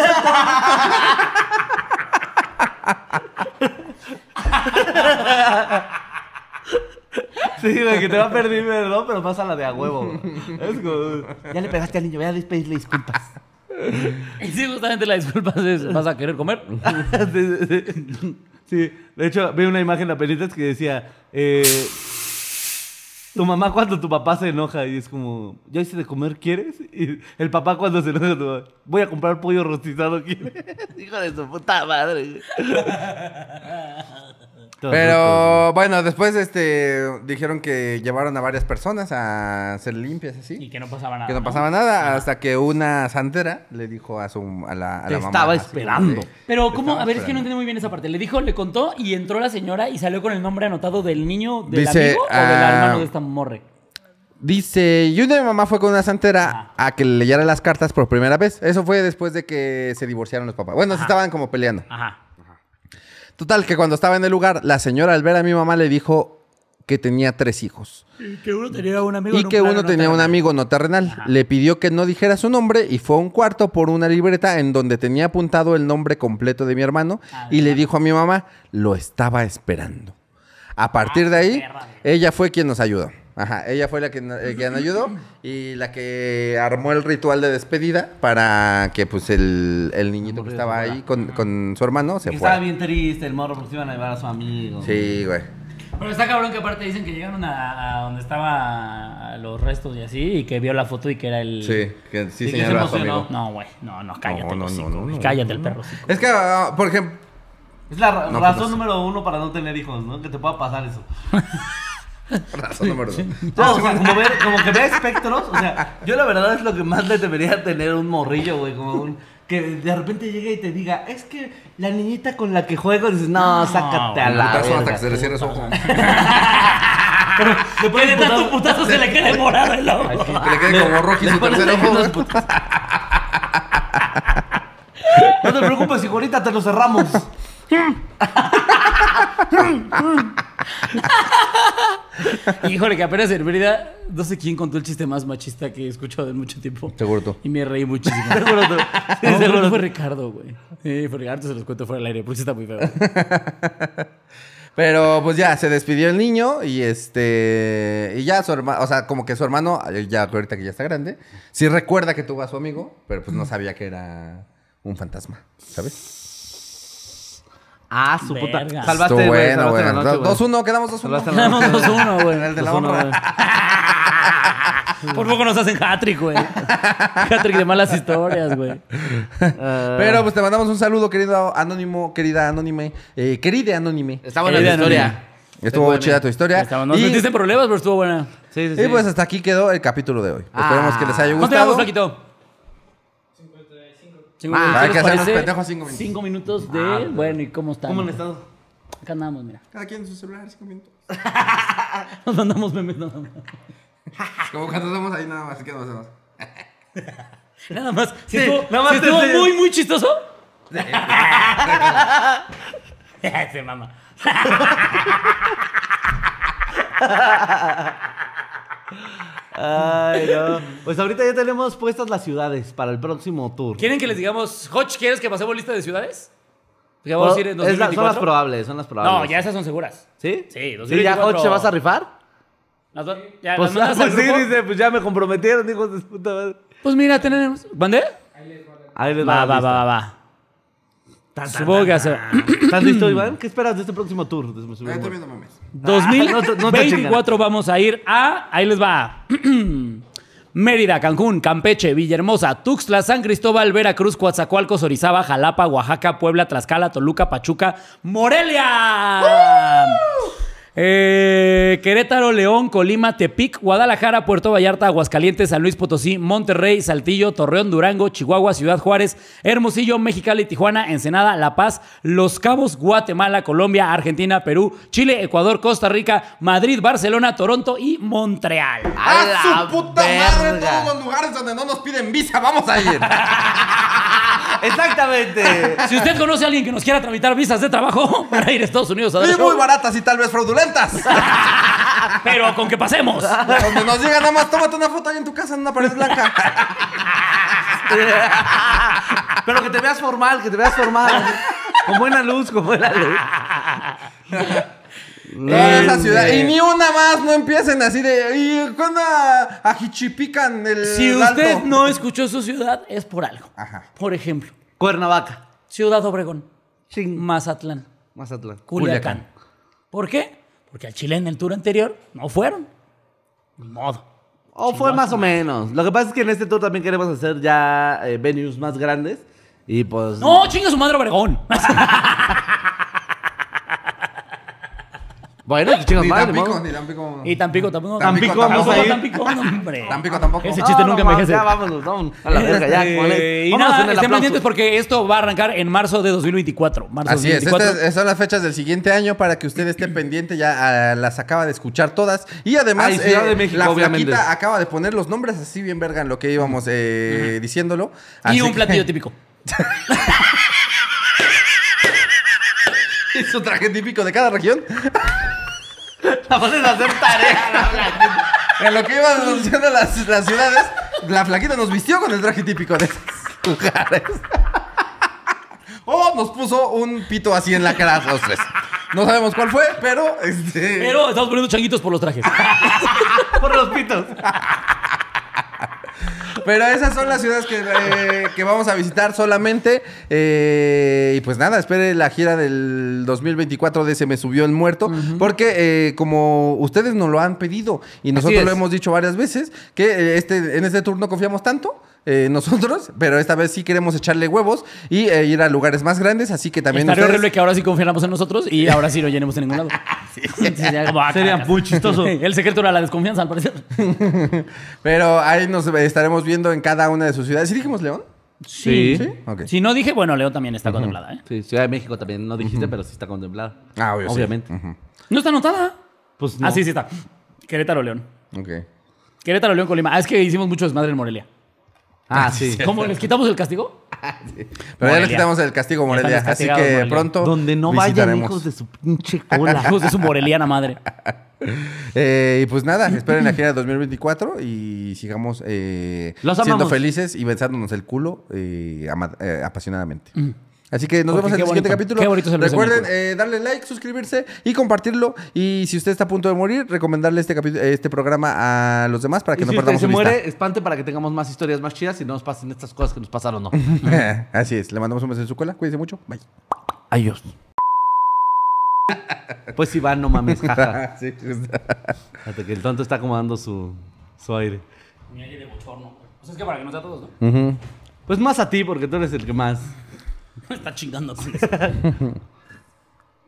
S4: Sí, güey, que te va a pedir perdón, pero pasa la de a huevo. Es como... Ya le pegaste al niño, voy a pedirle disculpas.
S3: Y sí, justamente la disculpa es, ¿vas a querer comer?
S4: sí, sí, sí. Sí, de hecho, vi una imagen en la película que decía, eh, tu mamá cuando tu papá se enoja y es como, ¿ya hice de comer, quieres? Y el papá cuando se enoja, voy a comprar pollo rostizado, ¿quieres? Hijo de su puta madre.
S2: Pero bueno, después este dijeron que llevaron a varias personas a hacer limpias
S3: Y
S2: así.
S3: que no pasaba nada.
S2: Que no pasaba nada hasta que una santera le dijo a su a la, a
S4: Te
S2: la mamá.
S4: estaba esperando.
S3: Pero, ¿cómo? A ver, es que no entendí muy bien esa parte. Le dijo, le contó y entró la señora y salió con el nombre anotado del niño, del
S2: Dice,
S3: amigo o del
S2: ah,
S3: hermano de esta morre.
S2: Dice, y una de mi mamá fue con una santera a que le leyera las cartas por primera vez. Eso fue después de que se divorciaron los papás. Bueno, se estaban como peleando.
S3: Ajá.
S2: Total, que cuando estaba en el lugar, la señora al ver a mi mamá le dijo que tenía tres hijos.
S3: Y que uno tenía un amigo.
S2: Y que uno
S3: no
S2: tenía un amigo no terrenal. Le pidió que no dijera su nombre y fue a un cuarto por una libreta en donde tenía apuntado el nombre completo de mi hermano y le dijo a mi mamá, lo estaba esperando. A partir de ahí, ella fue quien nos ayudó. Ajá, ella fue la que, eh, quien ayudó y la que armó el ritual de despedida para que pues el, el niñito que estaba ahí con, con su hermano se
S4: Que estaba
S2: fuera.
S4: bien triste el morro porque se iban a llevar a su amigo.
S2: Sí, güey.
S3: Pero está cabrón que aparte dicen que llegaron a, a donde estaba los restos y así y que vio la foto y que era el...
S2: Sí, que sí
S4: que se
S2: señalaba a su
S4: emocionó.
S2: amigo.
S3: No, güey. No, no, cállate
S2: No,
S3: el
S2: no,
S3: hocico,
S2: no,
S3: güey.
S2: no,
S3: Cállate
S2: no,
S3: el perro. hocico.
S2: Es que, ah, por ejemplo,
S4: Es la ra-
S2: No,
S4: razón
S2: pues-
S4: número uno para no tener hijos, ¿no? Que te pueda pasar eso.
S2: razón número dos.
S4: No, o sea, como, ver, como que vea espectros. O sea, yo la verdad es lo que más le debería tener un morrillo, güey. Como un. Que de repente llegue y te diga, es que la niñita con la que juego, dices, no,
S3: No,
S4: sácate a la.
S2: Putazo hasta
S4: verga".
S2: que se le cierre su ojo.
S4: Le
S3: Que
S4: puedes
S3: de
S4: botar-
S3: tanto putazo se le quede morado el ojo.
S2: Que le quede como Rocky su
S4: pones
S2: tercer ojo.
S4: No te preocupes, hijo, ahorita te lo cerramos.
S3: Híjole, que apenas en Mérida, no sé quién contó el chiste más machista que he escuchado en mucho tiempo.
S2: Seguro tú.
S3: Y me reí muchísimo.
S4: Seguro tú. Sí,
S3: No,
S4: seguro
S3: fue Ricardo, güey. Sí, fue Ricardo, se los cuento fuera del aire, porque está muy feo.
S2: Pero pues ya, se despidió el niño y este. Y ya su hermano, o sea, como que su hermano, ya ahorita que ya está grande, sí recuerda que tuvo a su amigo, pero pues no sabía que era un fantasma, ¿sabes?
S4: Ah, su puta.
S3: Verga.
S4: Salvaste, güey.
S2: bueno,
S4: salvaste la
S2: güey.
S4: noche, güey.
S2: 2-1, quedamos 2-1.
S4: Salvaste la
S3: Ganamos
S4: noche.
S3: 2-1, güey.
S2: El de la
S4: 2-1,
S2: honra.
S3: Por poco nos hacen hat-trick, güey. Hat-trick de malas historias, güey.
S4: Ah.
S2: Pero pues te mandamos un saludo, querido anónimo, querida anónime, eh, querida anónime.
S4: Está buena
S3: Querida
S4: la historia.
S3: anónima.
S2: Estuvo
S4: buena.
S2: chida tu historia.
S3: Estaba- Nos
S2: y,
S3: metiste en problemas, pero estuvo buena.
S4: Sí, sí,
S2: y
S4: sí.
S2: pues hasta aquí quedó el capítulo de hoy.
S4: Ah.
S2: Esperemos que les haya
S3: ¿Cuánto llevamos,
S2: gustado.
S3: Flaquito? 55.
S2: Ah, hay
S3: ¿Qué
S2: que
S3: les
S2: hacer los
S3: parece?
S2: pendejos cinco minutos.
S3: Cinco minutos de...
S4: Ah,
S3: bueno, ¿y cómo están?
S4: ¿Cómo han estado?
S3: Acá andamos, mira.
S2: Cada quien en su celular, cinco minutos.
S3: Nos mandamos memes nada más.
S2: Como cuando estamos ahí nada más, ¿qué nos hacemos?
S3: Nada más. Si
S4: Sí,
S3: estuvo,
S4: nada más
S3: si estuvo muy, muy chistoso. Se mama.
S4: Ay, no. Pues ahorita ya tenemos puestas las ciudades para el próximo tour.
S3: ¿Quieren que les digamos, Hodge, ¿quieres que pasemos lista de ciudades? Ya vamos a ir en
S4: Es la-
S3: 2024.
S4: son las probables, son las probables.
S3: No, ya esas son seguras.
S4: ¿Sí?
S3: Sí,
S4: ¿Sí ya
S3: 2024.
S4: Hodge se vas a rifar?
S3: Las do- ya,
S4: Pues,
S3: las mandas al
S4: pues sí,
S3: grupo.
S4: dice, pues ya me comprometieron, hijos de su puta madre.
S3: Pues mira, tenemos. ¿Mandé?
S4: Ahí les
S3: Va,
S4: va,
S3: va, va, va, va. Supongo que hace.
S4: ¿Estás listo, Iván? ¿Qué esperas de este próximo tour? De-
S2: Estoy viendo memes.
S4: no te
S3: 2024 vamos a ir a. Ahí les va. Mérida, Cancún, Campeche, Villahermosa, Tuxtla, San Cristóbal, Veracruz, Coatzacoalcos, Orizaba, Jalapa, Oaxaca, Puebla, Tlaxcala, Toluca, Pachuca, Morelia. Eh, Querétaro, León, Colima, Tepic, Guadalajara, Puerto Vallarta, Aguascalientes, San Luis Potosí, Monterrey, Saltillo, Torreón, Durango, Chihuahua, Ciudad Juárez, Hermosillo, Mexicali, Tijuana, Ensenada, La Paz, Los Cabos, Guatemala, Colombia, Argentina, Perú, Chile, Ecuador, Costa Rica, Madrid, Barcelona, Toronto y Montreal.
S2: ¡A
S4: la
S2: su puta madre! Todos los lugares donde no nos piden visa, vamos a ir.
S4: Exactamente.
S3: Si usted conoce a alguien que nos quiera tramitar visas de trabajo para ir a Estados Unidos a dar
S2: Y
S3: show,
S2: muy baratas y tal vez fraudulentas.
S3: pero con que pasemos.
S2: donde nos digan nada más, tómate una foto ahí en tu casa en una pared blanca.
S4: Pero que te veas formal, que te veas formal. Con buena luz, con buena luz.
S2: Toda esa ciudad. Y ni una más, no empiecen así de. ¿Y cuándo a, a Jichipican el
S3: Si usted
S2: alto?
S3: no escuchó su ciudad, es por algo.
S2: Ajá.
S3: Por ejemplo,
S4: Cuernavaca.
S3: Ciudad Obregón,
S4: Ching.
S3: Mazatlán,
S4: Mazatlán.
S3: Culiacán.
S2: Culiacán.
S3: ¿Por qué? Porque al Chile en el tour anterior no fueron. Ni modo.
S4: O fue más o menos. Lo que pasa es que en este tour también queremos hacer ya eh, venues más grandes. Y pues.
S3: No, chinga su madre Obregón.
S4: Bueno, chingas
S2: Ni
S4: madre,
S2: Tampico, ni Tampico.
S3: y Tampico tampoco.
S2: Tampico
S3: tampoco,
S2: tampoco.
S3: Tampico, no, hombre.
S2: Tampico tampoco.
S3: Ese chiste
S4: No,
S3: nunca
S4: no,
S3: envejece.
S4: Ya vámonos, vámonos. A la verga, ya.
S3: Eh, y
S4: vámonos
S3: nada, estén pendientes porque esto va a arrancar en marzo de 2024. Marzo
S2: Así es,
S3: 2024.
S2: estas son las fechas del siguiente año para que usted esté pendiente, ya ah, las acaba de escuchar todas. Y además, eh,
S4: de México,
S2: la
S4: obviamente.
S2: flaquita acaba de poner los nombres así bien verga en lo que íbamos eh, diciéndolo.
S3: Y un
S2: que-
S3: platillo típico.
S2: y su traje típico de cada región.
S4: La pones a hacer tarea, la blanquita.
S2: En lo que iban anunciando las, las ciudades, la flaquita nos vistió con el traje típico de esos lugares. O nos puso un pito así en la cara a los tres. No sabemos cuál fue, pero este.
S3: Pero estamos poniendo changuitos por los trajes.
S4: Por los pitos.
S2: Pero esas son las ciudades que, eh, que vamos a visitar solamente. Eh, y pues nada, espere la gira del 2024 de Se Me Subió el Muerto. Porque eh, como ustedes nos lo han pedido y nosotros lo hemos dicho varias veces, que eh, este, en este tour no confiamos tanto. Eh, nosotros, pero esta vez sí queremos echarle huevos y eh, ir a lugares más grandes, así que también
S3: Estaría
S2: ustedes-
S3: horrible que ahora sí confiáramos en nosotros y ahora sí no llenemos en ningún lado. Sería, como, ah,
S4: Sería muy chistoso.
S3: El secreto era la desconfianza, al parecer.
S2: Pero ahí nos estaremos viendo en cada una de sus ciudades. ¿Sí dijimos León?
S4: Sí.
S3: Si no dije, bueno, León también está contemplada, ¿eh?
S4: Sí, Ciudad de México también no dijiste, pero sí está contemplada.
S2: Ah, obvio, sí.
S4: Obviamente.
S3: No está anotada.
S4: Pues no.
S3: Ah, sí, sí está. Querétaro, León.
S2: Ok.
S3: Querétaro, León, Colima. Ah, es que hicimos mucho desmadre en Morelia.
S4: Ah, sí.
S3: ¿Cómo? ¿Les quitamos el castigo?
S2: Pero ya les quitamos el castigo Morelia, así que
S3: Morelia.
S2: pronto
S4: Donde no vayan hijos de su pinche cola.
S3: Hijos de su moreliana madre.
S2: Eh, y pues nada, esperen la gira de 2024 y sigamos eh, siendo felices y besándonos el culo eh, eh, apasionadamente. Así que nos
S3: Porque
S2: vemos en el siguiente capítulo.
S3: qué bonito
S2: Recuerden eh, darle like, suscribirse y compartirlo. Y si usted está a punto de morir, recomendarle este, este programa a los demás para que
S4: Y
S2: no
S4: si usted
S2: perdamos
S4: se
S2: su
S4: muere, espante para que tengamos más historias más chidas y no nos pasen estas cosas que nos pasaron, ¿no?
S2: Así es, le mandamos un beso en su cola. Cuídense mucho. Bye.
S4: Adiós. Pues va, no mames, jaja.
S2: Sí, justo.
S4: Hasta que el tonto está acomodando su, su aire.
S3: Mi aire de bochorno. O sea, es que para que nos sea a todos, ¿no?
S4: Pues más a ti, porque tú eres el que más.
S3: Está chingando con.